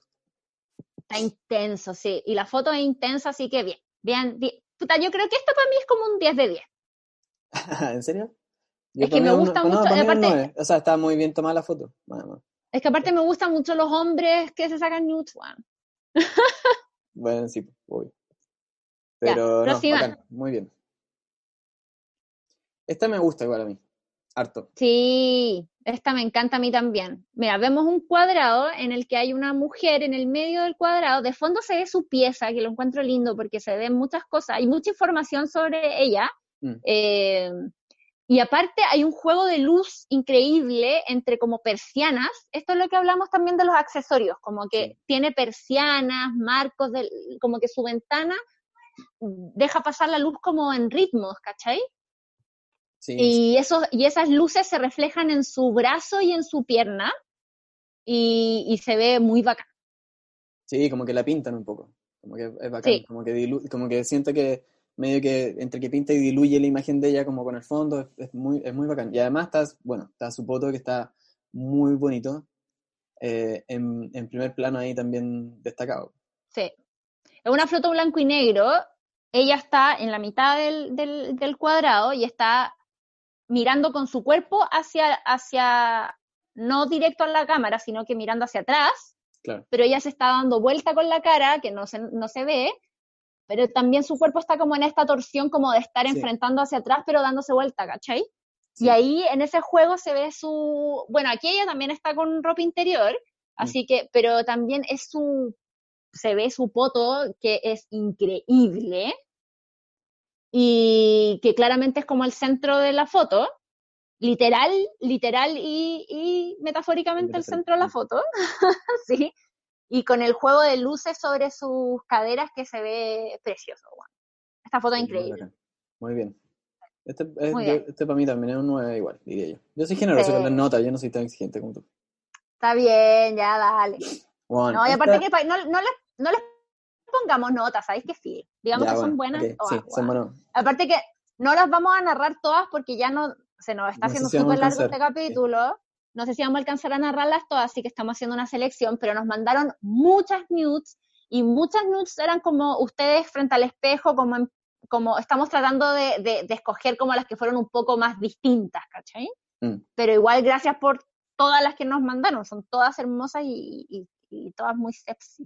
Está intenso, sí. Y la foto es intensa, así que bien. Bien, bien. Puta, yo creo que esto para mí es como un 10 de 10. ¿En serio? Es que me gusta mucho, aparte-. O sea, está muy bien tomada la foto. Es que aparte me gustan mucho los hombres que se sacan nudes. Bueno, sí, Ya, Pero no, bacán, muy bien. Esta me gusta igual a mí. Harto. Sí, esta me encanta a mí también. Mira, vemos un cuadrado en el que hay una mujer en el medio del cuadrado. De fondo se ve su pieza, que lo encuentro lindo porque se ven muchas cosas. Hay mucha información sobre ella. Mm. Eh, y aparte hay un juego de luz increíble entre como persianas. Esto es lo que hablamos también de los accesorios, como que Sí. tiene persianas, marcos, del, como que su ventana deja pasar la luz como en ritmos, ¿cachai? Sí, Y, esos, y esas luces se reflejan en su brazo y en su pierna y, y se ve muy bacán. sí, como que la pintan un poco. Como que es bacán. Sí. Como, que dilu- como que siento que medio que entre que pinta y diluye la imagen de ella como con el fondo, es, es muy, es muy bacán. Y además está, bueno, está su foto que está muy bonito. eh, en, en primer plano ahí también destacado. Sí. Es una foto blanco y negro. Ella está en la mitad del, del, del cuadrado y está mirando con su cuerpo hacia, hacia, no directo a la cámara, sino que mirando hacia atrás. Claro. pero ella se está dando vuelta con la cara, que no se, no se ve, pero también su cuerpo está como en esta torsión como de estar Sí. enfrentando hacia atrás, pero dándose vuelta, ¿cachai? Sí. Y ahí en ese juego se ve su, bueno, aquí ella también está con ropa interior, así que, pero también es su, se ve su poto que es increíble y que claramente es como el centro de la foto, literal, literal y, y metafóricamente el centro de la foto, sí, y con el juego de luces sobre sus caderas que se ve precioso. bueno. Esta foto es increíble. Muy bien. Este, es- Muy yo- bien. este para mí también es un 9 igual, diría yo. Yo soy generoso Sí. con las notas, yo no soy tan exigente como tú. Está bien, ya, dale. Bueno, No, y aparte esta- que no, no les, no les pongamos notas, ¿sabéis que sí? Digamos Ya, que son bueno, buenas. sí, son. Aparte que no las vamos a narrar todas porque ya no se nos está No haciendo si súper largo este sí. capítulo. No sé si vamos a alcanzar a narrarlas todas, así que estamos haciendo una selección, pero nos mandaron muchas nudes y muchas nudes eran como ustedes frente al espejo, como, en- como estamos tratando de, de- de escoger como las que fueron un poco más distintas, ¿cachai? Mm. Pero igual gracias por todas las que nos mandaron, son todas hermosas y, y- y todas muy sexy.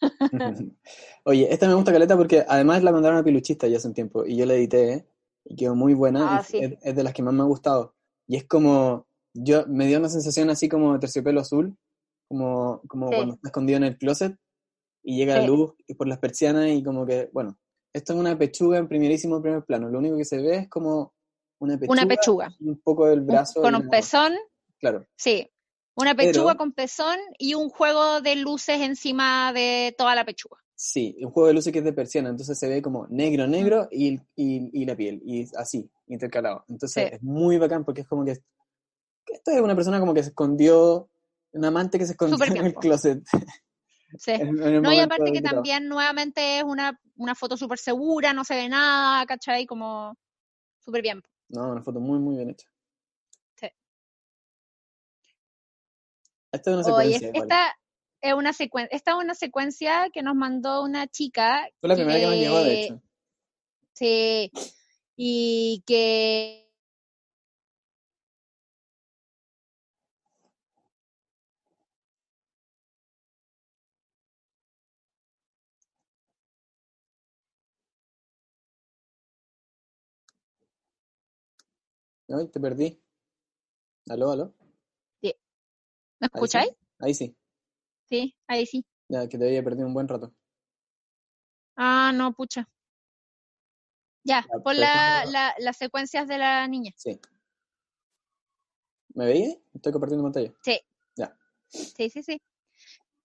Oye, esta me gusta caleta porque además la mandaron a Piluchista ya hace un tiempo y yo la edité ¿eh? y quedó muy buena. Ah, y sí. es, es de las que más me ha gustado. Y es como, yo me dio una sensación así como de terciopelo azul, como, como Sí. cuando está escondido en el closet y llega la Sí. luz y por las persianas y como que, bueno, esto es una pechuga en primerísimo primer plano. Lo único que se ve es como una pechuga, Una pechuga. y un poco del brazo. Con y un la- pezón, Claro. sí. Una Pero- pechuga con pezón y un juego de luces encima de toda la pechuga. Sí, un juego de luces que es de persiana, entonces se ve como negro, negro y, y, y la piel, y así, intercalado. Entonces Sí. es muy bacán porque es como que, que esto es una persona como que se escondió, un amante que se escondió en el closet. Sí. en- en el No, y aparte que también nuevamente es una, una foto súper segura, no se ve nada, ¿cachai? Como súper bien. No, una foto muy, muy bien hecha. Esta es una Oye, secuencia. igual. esta es una secuencia, esta es una secuencia que nos mandó una chica. Fue la primera que nos llegó, de hecho. Sí, y que Ay, te perdí. ¿Aló, aló? ¿Me Ahí sí. escucháis? Ahí sí. Sí, ahí sí. Ya, que te había perdido un buen rato. Ah, no, pucha. Ya, Ya, la, la- las secuencias de la niña. Sí. ¿Me veías? Estoy compartiendo pantalla. Sí, sí, sí.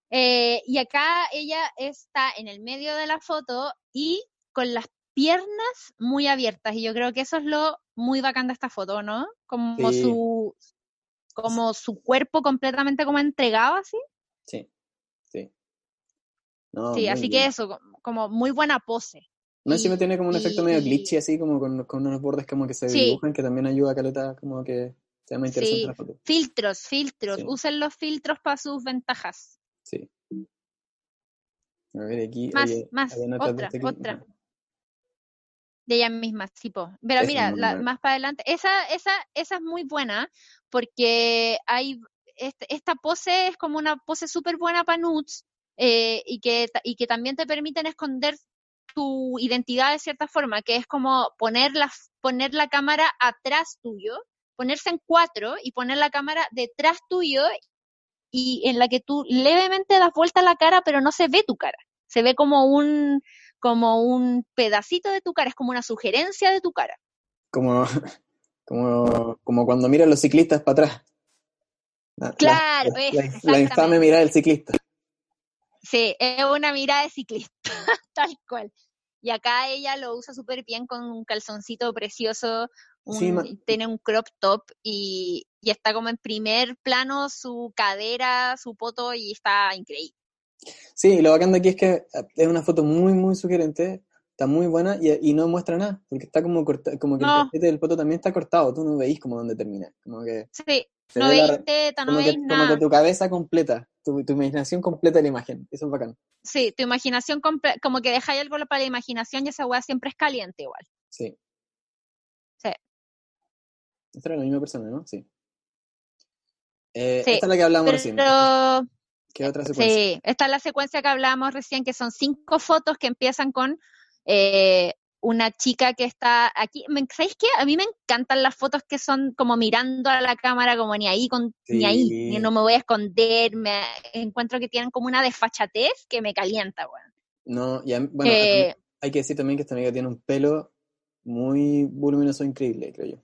Eh, y acá ella está en el medio de la foto y con las piernas muy abiertas. Y yo creo que eso es lo muy bacán de esta foto, ¿no? Como Sí. su como su cuerpo completamente como entregado así. Sí. Sí. No, sí, así bien. que eso, como- muy buena pose. No, Y- tiene como un efecto medio glitchy, así como con, con unos bordes como que se Sí. dibujan, que también ayuda a Caleta, como que sea más interesante Sí. la foto. Filtros, filtros. Sí. Usen los filtros para sus ventajas. Sí. A ver, aquí. Más, oye, más, de otra, este otra. De ella misma, tipo. Pero mira, la- más para adelante, esa, esa, esa es muy buena porque hay este- esta pose es como una pose súper buena para nudes eh, y, que, y que también te permiten esconder tu identidad de cierta forma, que es como poner la, poner la cámara atrás tuyo, ponerse en cuatro y poner la cámara detrás tuyo y en la que tú levemente das vuelta la cara, pero no se ve tu cara. Se ve como un, como un pedacito de tu cara, es como una sugerencia de tu cara. Como, como, como cuando miran los ciclistas para atrás. La- la- Claro, la, es, la- infame mirada del ciclista. Sí, es una mirada de ciclista, tal cual. Y acá ella lo usa súper bien con un calzoncito precioso, un- Sí, ma- tiene un crop top y, y está como en primer plano su cadera, su poto y está increíble. Sí, y lo bacán de aquí es que eh, es una foto muy, muy sugerente, está muy buena y, y no muestra nada, porque está como corta, como que No. el cachete del poto también está cortado, tú no veis como dónde termina. Como que Sí, no la- veis teta, no como, que, veis como nada. que tu cabeza completa, tu, tu imaginación completa la imagen. Eso es bacán. Sí, tu imaginación, comple- como que dejáis algo para la imaginación y esa weá siempre es caliente igual. Sí. Sí. Esta era la misma persona, ¿no? Sí. Eh, Sí, esta es la que hablamos recién. ¿Qué otra secuencia? sí, esta es la secuencia que hablábamos recién, que son cinco fotos que empiezan con eh, una chica que está aquí. ¿Sabéis qué? A mí me encantan las fotos que son como mirando a la cámara, como ni ahí, con, ni ahí, ni no me voy a esconder. Me encuentro que tienen como una desfachatez que me calienta, weón. No, y a bueno, Eh, hay que decir también que esta amiga tiene un pelo muy voluminoso, increíble, creo yo.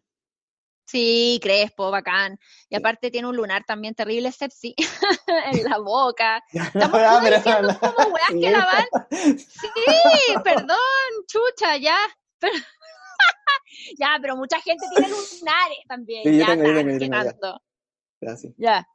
Sí, crespo, bacán. Y aparte tiene un lunar también terrible sepsi en la boca. Estamos Ah, como weas que la van. Sí, perdón, chucha, ya. Pero- ya, pero mucha gente tiene lunares también. Sí, ya, tengo, yo tan- tengo, yo ¿qué tengo, ya. tanto? Ya, sí. Ya.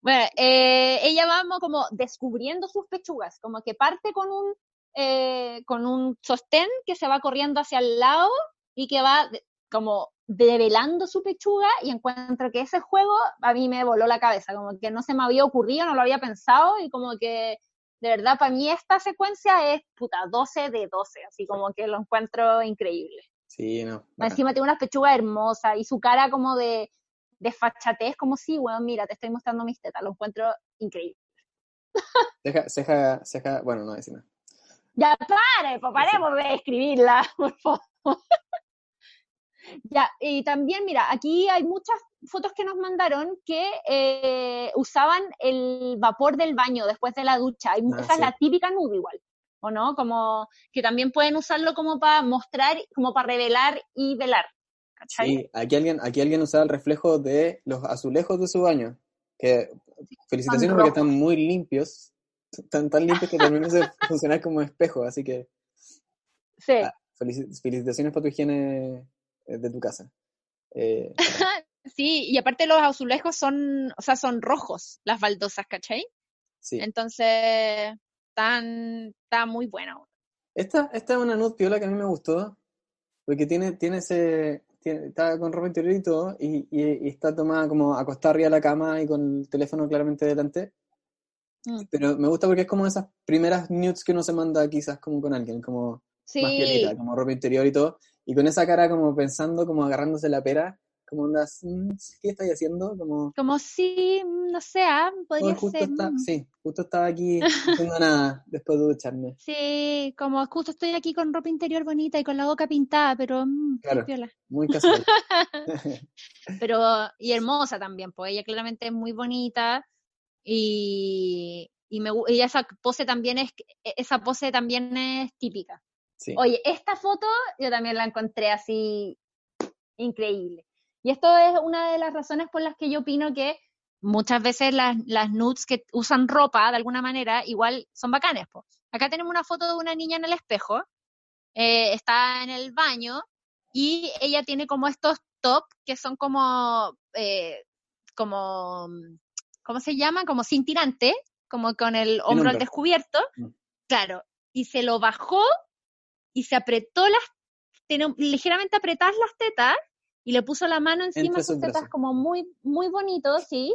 Bueno, eh, ella va como descubriendo sus pechugas, como que parte con un, eh, con un sostén que se va corriendo hacia el lado y que va como develando su pechuga y encuentro que ese juego a mí me voló la cabeza, como que no se me había ocurrido, no lo había pensado y como que de verdad para mí esta secuencia es puta 12 de 12, así como que lo encuentro increíble. Sí, no. Encima tiene unas pechugas hermosas y su cara como de, de fachatez, como si, bueno, mira, te estoy mostrando mis tetas, lo encuentro increíble. Ceja, ceja, ceja, bueno, no decir nada. Ya pare, pues paremos de escribirla, por favor. Ya, y también, mira, aquí hay muchas fotos que nos mandaron que eh, usaban el vapor del baño después de la ducha. Hay- Ah, esa es la típica nude igual, ¿o no? Como que también pueden usarlo como para mostrar, como para revelar y velar. ¿Cachai? Sí, aquí alguien, aquí alguien usaba el reflejo de los azulejos de su baño. Que felicitaciones porque están muy limpios. Están tan limpios que también se funcionar como espejo. Así que Sí. Ah. felici- felicitaciones para tu higiene de tu casa. Eh, Sí, y aparte los azulejos son, o sea, son rojos, las baldosas, ¿cachai? sí. Entonces, tan, está muy bueno. Esta, esta es una nude piola que a mí me gustó. Porque tiene, tiene ese. Tiene, está con ropa interior y todo. Y, y- y está tomada como acostada arriba de la cama y con el teléfono claramente delante. Mm. Pero me gusta porque es como esas primeras nudes que uno se manda quizás como con alguien, como más Sí, piolita, como ropa interior y todo. Y con esa cara como pensando, como agarrándose la pera, como andas, "Mm, ¿qué estáis haciendo? Como, como si, mm, no sé, ah, "Oh, podría justo ser. está, mm. sí, justo estaba aquí haciendo nada después de ducharme. Sí, como justo estoy aquí con ropa interior bonita y con la boca pintada, pero mm, qué Claro. Muy casual. Pero, y hermosa también, pues ella claramente es muy bonita y, y, me, y esa pose también es, e, esa pose también es típica. Sí. Oye, esta foto yo también la encontré así increíble. Y esto es una de las razones por las que yo opino que muchas veces las, las nudes que usan ropa de alguna manera igual son bacanes. po. Acá tenemos una foto de una niña en el espejo, eh, está en el baño y ella tiene como estos top que son como, eh, como, ¿cómo se llama? Como sin tirante, como con el hombro al descubierto. Mm. Claro, y se lo bajó y se apretó las, ligeramente apretadas las tetas y le puso la mano encima de sus tetas como muy, muy bonito, sí,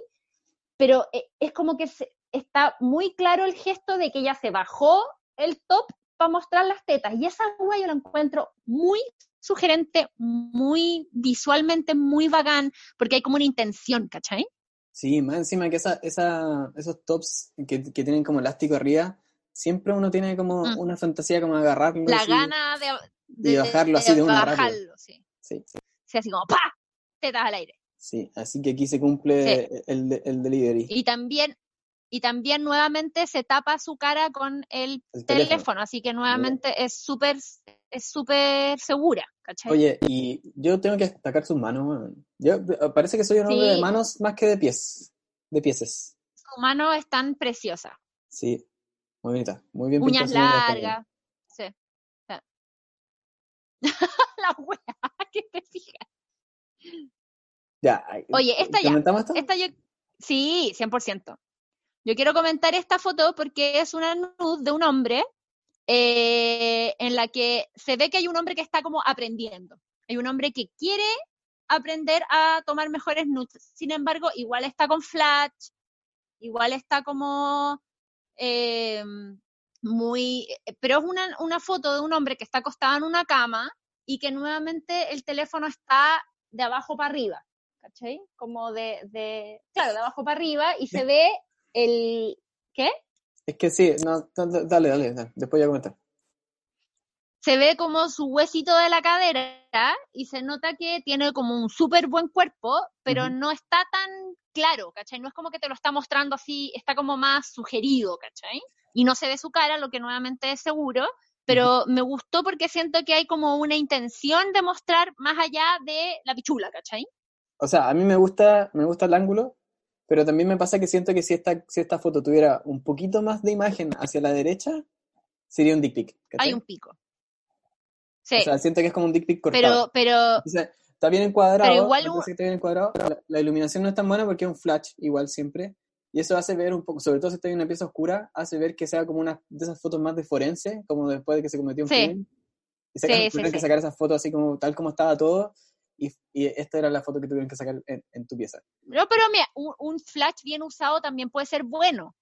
pero eh, es como que se- está muy claro el gesto de que ella se bajó el top para mostrar las tetas y esa hueá yo la encuentro muy sugerente, muy visualmente muy bacán, porque hay como una intención, ¿cachai? Sí, más encima que esa, esa, esos tops que, que tienen como elástico arriba, siempre uno tiene como Mm. una fantasía como agarrarlo. La así. gana de, y bajarlo así de una bajarlo, sí. Sí, Sí, así como ¡pa! Tetas al aire. sí, así que aquí se cumple el, el delivery. Y también, y también nuevamente se tapa su cara con el el teléfono, así que nuevamente es súper es súper segura, ¿cachai? Oye, y yo tengo que destacar sus manos. Yo eh, parece que soy un hombre de manos más que de pies. De pieses. Su mano es tan preciosa. Sí, muy bonita. Muy bien Uñas largas. Sí. La wea, que te fijas. Ya. ay, Oye, esta ya. ¿comentamos esto? Esta yo, sí, 100%. Yo quiero comentar esta foto porque es una nude de un hombre eh, en la que se ve que hay un hombre que está como aprendiendo. Hay un hombre que quiere aprender a tomar mejores nudes. Sin embargo, igual está con flash, igual está como eh, muy... Pero es una, una foto de un hombre que está acostado en una cama y que nuevamente el teléfono está de abajo para arriba. ¿Cachai? Como de, de, claro, de abajo para arriba y se ve el, ¿qué? Es que sí, no, dale, dale, dale, después voy a comentar. Se ve como su huesito de la cadera y se nota que tiene como un súper buen cuerpo, pero no está tan claro, ¿cachai? No es como que te lo está mostrando así, está como más sugerido, ¿cachai? Y no se ve su cara, lo que nuevamente es seguro, pero me gustó porque siento que hay como una intención de mostrar más allá de la pichula, ¿cachai? O sea, a mí me gusta, me gusta el ángulo, pero también me pasa que siento que si esta, si esta foto tuviera un poquito más de imagen hacia la derecha, sería un dick pic. ¿cachai? Hay un pico. Sí, O sea, siento que es como un dick cortado. pero, pero Entonces, está bien encuadrado, Pero igual un- que está bien encuadrado. La, la iluminación no es tan buena porque es un flash igual siempre, y eso hace ver un poco, sobre todo si está en una pieza oscura, hace ver que sea como una de esas fotos más de forense, como después de que se cometió un Sí. crimen. Y sacan- Sí, sí, tuvieron que sí. sacar esas fotos así como tal como estaba todo, y, y esta era la foto que tuvieron que sacar en, en tu pieza. No, pero mira, un, un flash bien usado también puede ser bueno.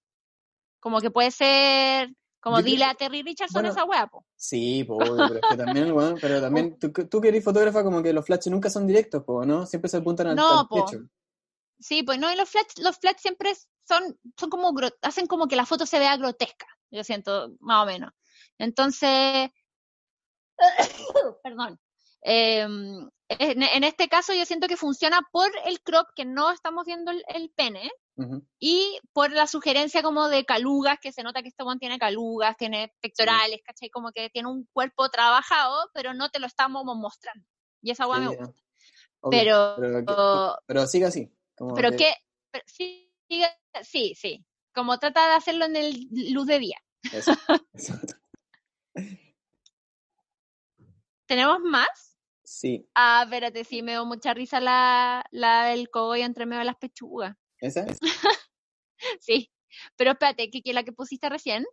Como que puede ser, como dile a Terry Richardson bueno, esa weá, po. Sí, po, pero es que también, weón, pero también, tú, tú que eres fotógrafa, como que los flashes nunca son directos, po, ¿no? Siempre se apuntan al, No, al po. Sí, pues no, y los flash, los flash siempre son, son como, hacen como que la foto se vea grotesca, yo siento, más o menos. Entonces, perdón. Em, en, en este caso yo siento que funciona por el crop, que no estamos viendo el, el pene, Y por la sugerencia como de calugas, que se nota que este one tiene calugas, tiene pectorales, ¿cachai? Como que tiene un cuerpo trabajado, pero no te lo estamos mostrando. Y esa weá me gusta. obvio, Pero, pero, sigue así. como pero que- que, pero sí, sí, sí, como trata de hacerlo en el luz de día. Eso, eso. ¿Tenemos más? Sí, Ah, espérate, sí, me dio mucha risa la, la del cogollo entre medio de las pechugas. Esa. Sí, pero espérate, que, que la que pusiste recién,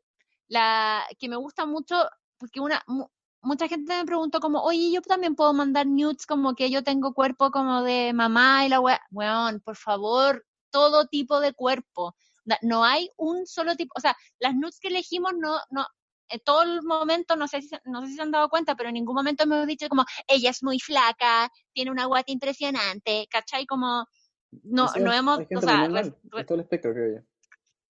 la que me gusta mucho, porque una mu- mucha gente me preguntó como, oye, yo también puedo mandar nudes como que yo tengo cuerpo como de mamá y la wea, weón, por favor, todo tipo de cuerpo. No hay un solo tipo, o sea, las nudes que elegimos no, no, en todo el momento, no sé si, no sé si se han dado cuenta, pero en ningún momento hemos dicho como, ella es muy flaca, tiene una guata impresionante, ¿cachai? Como, no, no hemos, o gente sea, muy re- normal, re- en todo el espectro, creo yo.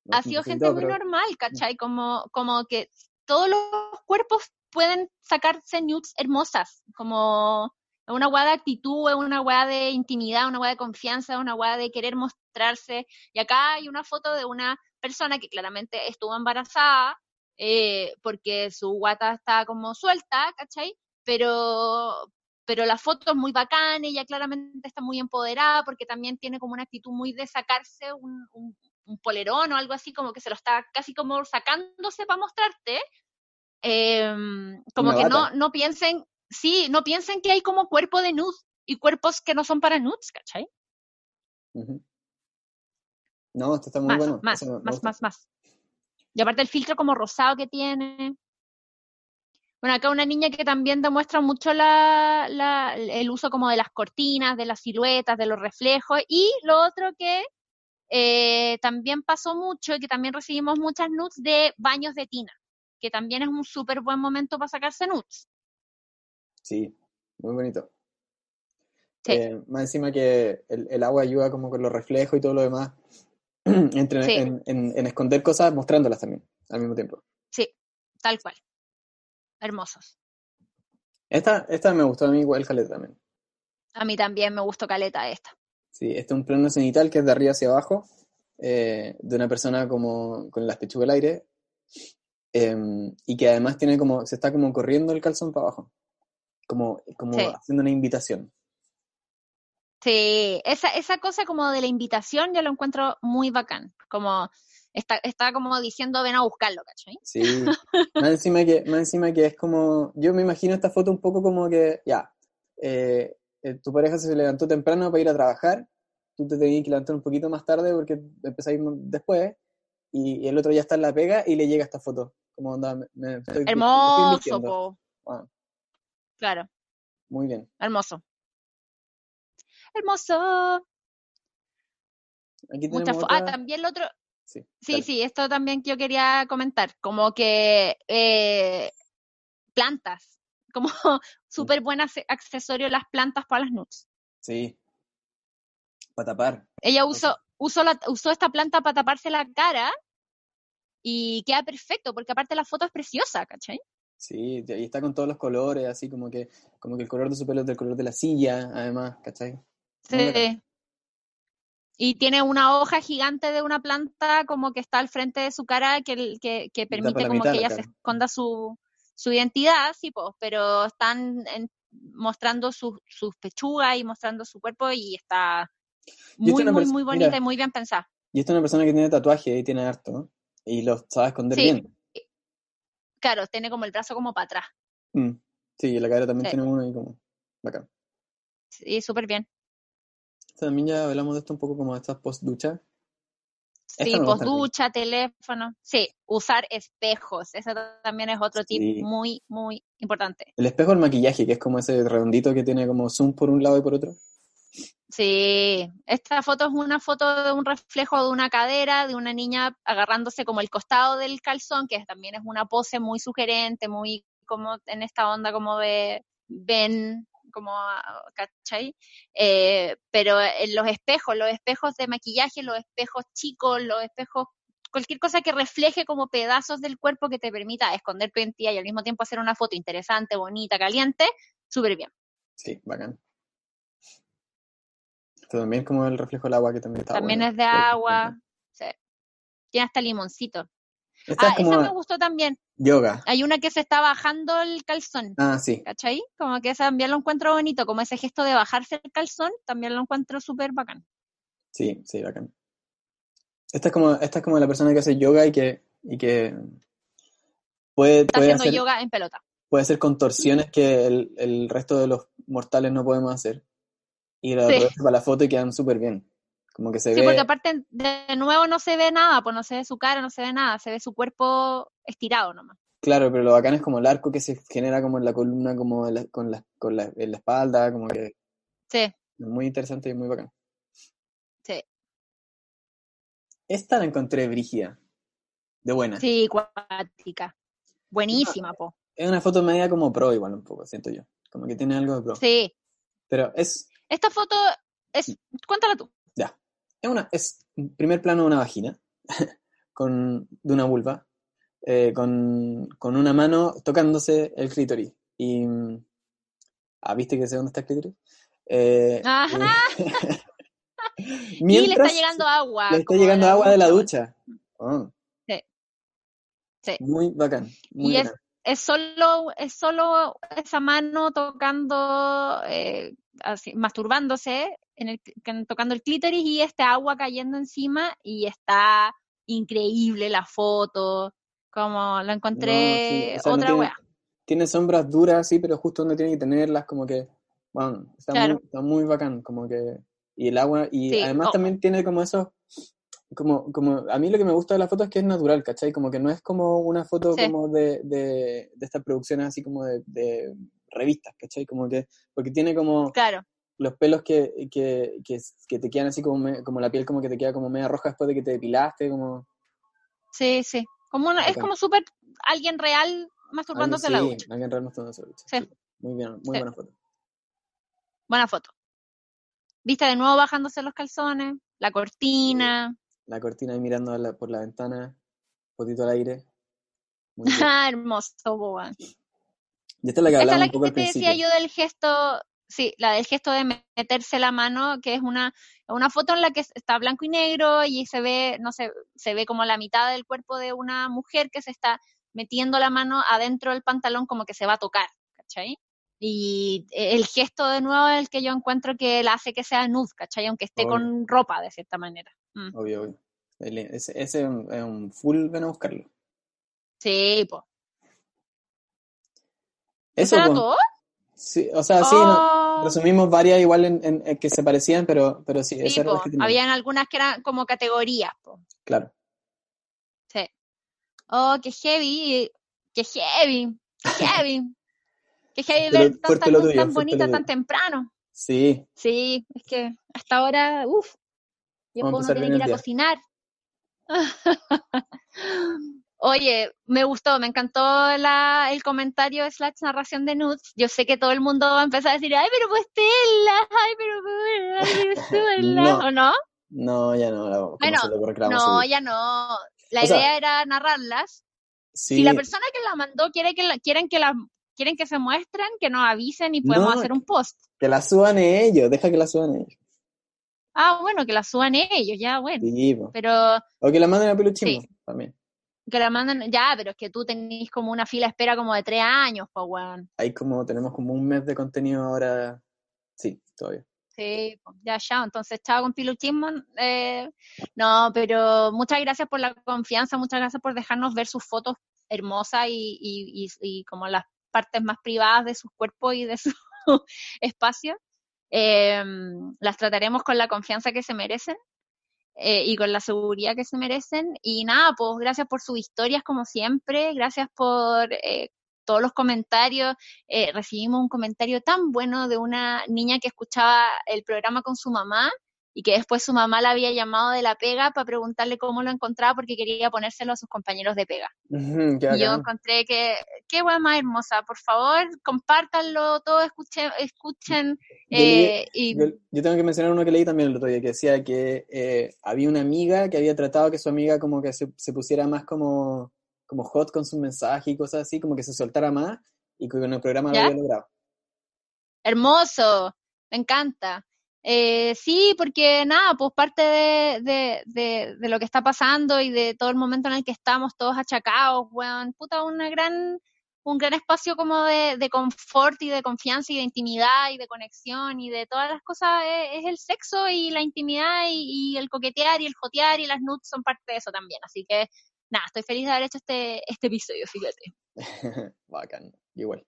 No ha sido gente muy pero- normal, ¿cachai? Como, como que todos los cuerpos pueden sacarse nudes hermosas, como una weá de actitud, es una weá de intimidad, una weá de confianza, una weá de querer mostrarse. Y acá hay una foto de una persona que claramente estuvo embarazada, eh, porque su guata está como suelta, ¿cachai? Pero, pero la foto es muy bacana, ella claramente está muy empoderada, porque también tiene como una actitud muy de sacarse un, un, un polerón o algo así, como que se lo está casi como sacándose para mostrarte. Em, como Una que no, bata. no piensen, sí, no piensen que hay como cuerpo de nudes y cuerpos que no son para nudes, ¿cachai? Ujú. No, esto está muy Más, bueno. más, más, gusta. más, más. Y aparte el filtro como rosado que tiene. Bueno, acá una niña que también demuestra mucho la, la- el uso como de las cortinas, de las siluetas, de los reflejos. Y lo otro que eh, también pasó mucho y que también recibimos muchas nudes de baños de tina, que también es un súper buen momento para sacarse nudes. Sí, muy bonito. Sí. Eh, más encima que el, el agua ayuda como con los reflejos y todo lo demás, entre, Sí. en, en- en esconder cosas, mostrándolas también al mismo tiempo. Sí, tal cual. Hermosos. Esta, esta me gustó a mí igual caleta también. A mí también me gustó caleta esta. Sí, este es un plano cenital que es de arriba hacia abajo, eh, de una persona como con las pechugas al aire, em, y que además tiene como, se está como corriendo el calzón para abajo, como, como Sí. haciendo una invitación. Sí, esa, esa cosa como de la invitación yo lo encuentro muy bacán. Como está, está como diciendo ven a buscarlo, ¿cachai? Sí, más encima que, más encima que es como, yo me imagino esta foto un poco como que, ya, eh, eh, tu pareja se levantó temprano para ir a trabajar, tú te tenías que levantar un poquito más tarde porque empezáis después, y, y el otro ya está en la pega y le llega esta foto. Como onda, me, me estoy, me estoy Hermoso, po. Wow, Claro, muy bien. hermoso. Hermoso. Aquí tenemos Ah, también lo otro, Sí, Sí, esto también que yo quería comentar, como que eh, plantas, como súper buen accesorio las plantas para las nudes. Sí. Para tapar. Ella usó, usó, la, usó esta planta para taparse la cara y queda perfecto, porque aparte la foto es preciosa, ¿cachai? Sí, y está con todos los colores, así como que, como que el color de su pelo es del color de la silla, además, ¿cachai? Sí. Y tiene una hoja gigante de una planta como que está al frente de su cara que, permite como mitad que ella se esconda su, su identidad, sí, pues, pero están en- mostrando sus sus pechugas y mostrando su cuerpo y está muy, muy, muy bonita mira. y muy bien pensada. Y esta es una persona que tiene tatuaje y tiene harto, ¿no? Y lo sabe esconder Sí. bien. Claro, tiene como el brazo como para atrás. Mm. Sí, y la cara también Sí. tiene uno y como, bacán. Sí, súper bien. También ya hablamos de esto un poco como de estas post ducha. Esta Sí, me gusta post ducha, teléfono. Sí, usar espejos. Eso también es otro tip Sí. muy, muy importante. El espejo del maquillaje, que es como ese redondito que tiene como zoom por un lado y por otro. Sí, esta foto es una foto de un reflejo de una cadera de una niña agarrándose como el costado del calzón, que también es una pose muy sugerente, muy como en esta onda como de ven, como, ah, ¿cachai? Eh, pero en los espejos, los espejos de maquillaje, los espejos chicos, los espejos, cualquier cosa que refleje como pedazos del cuerpo que te permita esconder tu identidad y al mismo tiempo hacer una foto interesante, bonita, caliente, súper bien. Sí, bacán. Esto también como el reflejo del agua que también está También bueno. es de agua. Sí. Tiene hasta limoncito. Esta Ah, es como esa me gustó también. Yoga. Hay una que se está bajando el calzón, Ah, sí. ¿cachai? Como que esa también lo encuentro bonito, como ese gesto de bajarse el calzón, también lo encuentro súper bacán. Sí, sí, bacán. Esta es como, esta es como la persona que hace yoga y que, y que puede, Está puede haciendo hacer, yoga en pelota. puede hacer contorsiones que el, el resto de los mortales no podemos hacer. Y lo Sí. para la foto y quedan súper bien. Como que se Sí, ve. porque aparte de nuevo no se ve nada, pues no se ve su cara, no se ve nada, se ve su cuerpo estirado nomás. Claro, pero lo bacán es como el arco que se genera como en la columna, como la- con, la, con la, en la espalda, como que Sí, muy interesante y muy bacán. sí, Esta la encontré brígida, de buena. sí, cuática. Buenísima, po. Es una foto media como pro igual un poco, siento yo. Como que tiene algo de pro. Sí. Pero es, Esta foto es, cuéntala tú. ya, es una, es un primer plano de una vagina, con, de una vulva, eh, con, con una mano tocándose el clítoris. Y, ah, ¿viste que sé dónde está el clítoris? Eh, Ajá. eh, y le está mientras llegando agua. le está llegando agua de la ducha. Oh. Sí. Sí. Muy bacán. Muy Y es- bacán. es solo, es solo esa mano tocando, eh, así, masturbándose, en el, tocando el clítoris y este agua cayendo encima y está increíble la foto, como lo encontré No, sí, o sea, no otra tiene- wea. Tiene sombras duras, sí, pero justo donde tiene que tenerlas, como que, bueno, está, Claro. muy, está muy bacán, como que, y el agua, y Sí, además oh. también tiene como esos, como, como, a mí lo que me gusta de la foto es que es natural, ¿cachai? Como que no es como una foto Sí. como de, de, de estas producciones así como de, de revistas, ¿cachai? Como que, porque tiene como Claro, los pelos que, que, que, que te quedan así como, me- como la piel como que te queda como media roja después de que te depilaste, como... sí, sí. Como una, es como súper alguien real masturbándose en la sí, ducha. alguien real masturbándose en la ducha, Sí. Muy bien, muy Sí. buena foto. Buena foto. Viste de nuevo bajándose los calzones, la cortina. la cortina ahí mirando la- por la ventana, potito al aire. Muy bien. Hermoso, boba. Y esta es la que Esta es la un poco que al te decía principio. yo del gesto, sí, la del gesto de meterse la mano, que es una, una foto en la que está blanco y negro y se ve, no sé, se ve como la mitad del cuerpo de una mujer que se está metiendo la mano adentro del pantalón como que se va a tocar, ¿cachai? Y el gesto de nuevo es el que yo encuentro que la hace que sea nude, ¿cachai? Aunque esté Obvio. con ropa de cierta manera. Mm. Obvio, obvio. El- Ese, ese es un- es un full, ven a buscarlo. Sí, po. Eso, ¿Eso era po. todo? Sí, o sea, sí, no, Oh. resumimos varias igual en, en- en que se parecían, pero, pero sí, Sí, esas eran las po. que. Habían algunas que eran como categorías, po. Claro. Sí. Oh, qué heavy, qué heavy, qué heavy. Qué heavy lo- ver lo luz tuyo, tan fuerte bonita tan temprano. Sí, Sí, es que hasta ahora, uff, a uno tiene que ir a día. cocinar. Oye, me gustó, me encantó la, el comentario slash narración de Nudes. Yo sé que todo el mundo va a empezar a decir, ay, pero pues Tela, ay, pero pues, ay, pero súbela", No. ¿o no? no, ya no, la, ¿cómo Bueno, No, ya no. La O sea, idea era narrarlas. Sí, Si la persona que la mandó quiere que la, quieren que la quieren que se muestren, que nos avisen y podemos No, hacer un post. que la suban ellos, deja que la suban ellos. Ah, bueno, que la suban ellos, ya, bueno. Sí. Pero O que la manden a peluchimbo Sí. también. Que la mandan, ya, pero es que tú tenés como una fila de espera como de tres años, pues, weón. Hay como, tenemos como un mes de contenido ahora. Sí, todavía. Sí, ya, ya, entonces chao con piluchismo. Eh, no, pero muchas gracias por la confianza, muchas gracias por dejarnos ver sus fotos hermosas y, y, y, y como las partes más privadas de sus cuerpos y de su espacio. Eh, las trataremos con la confianza que se merecen. Eh, y con la seguridad que se merecen. Y nada, pues gracias por sus historias como siempre, gracias por eh, todos los comentarios. Eh, recibimos un comentario tan bueno de una niña que escuchaba el programa con su mamá y que después su mamá la había llamado de la pega para preguntarle cómo lo encontraba porque quería ponérselo a sus compañeros de pega. y yo encontré que, qué buena más hermosa, por favor, compártanlo, todos escuchen. escuchen eh, y... yo, tengo que mencionar uno que leí también el otro día, que decía que eh, había una amiga que había tratado que su amiga como que se, pusiera más como, como hot con su mensaje y cosas así, como que se soltara más y que con el programa lo había logrado. Hermoso, me encanta. Eh, sí, porque nada, pues parte de, de, de, lo que está pasando y de todo el momento en el que estamos todos achacados, weón, puta, una gran, un gran espacio como de, de confort y de confianza y de intimidad y de conexión y de todas las cosas es, el sexo y la intimidad y, el coquetear y el jotear y las nudes son parte de eso también. Así que nada, estoy feliz de haber hecho este, este episodio, fíjate. Bacán, igual.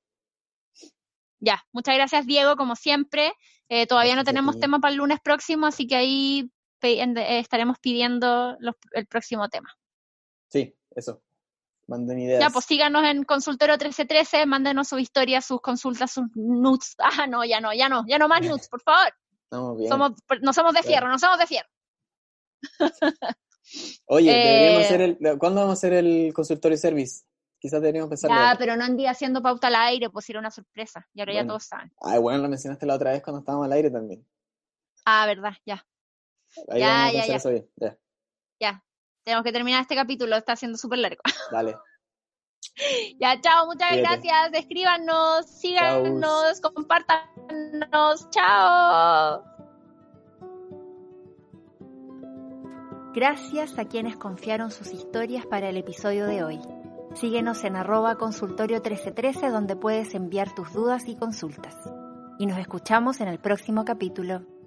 Ya, muchas gracias Diego, como siempre. Eh, todavía no tenemos tema para el lunes próximo, así que ahí eh, estaremos pidiendo el próximo tema. Sí, eso. Manden ideas. Ya, pues síganos en Consultorio 1313, mándenos sus historias, sus consultas, sus nudes. Ah, no, ya no, ya no, ya no más nudes, por favor. bien. Somos, no somos de fierro, no somos de fierro. Oye, deberíamos eh, hacer el, ¿cuándo vamos a hacer el consultorio service? Quizás deberíamos pensar. Ya, pero no andía haciendo pauta al aire, pues era una sorpresa. Y ahora ya todos saben. Ay, bueno, lo mencionaste la otra vez cuando estábamos al aire también. Ah, verdad, ya. Ahí ya, vamos ya, a hacer Eso bien. ya. Ya. Tenemos que terminar este capítulo, está siendo súper largo. Dale. ya, chao, muchas gracias. Escríbanos, síganos, compártanos. Chao. Gracias a quienes confiaron sus historias para el episodio de hoy. Síguenos en arroba consultorio 1313 donde puedes enviar tus dudas y consultas. Y nos escuchamos en el próximo capítulo.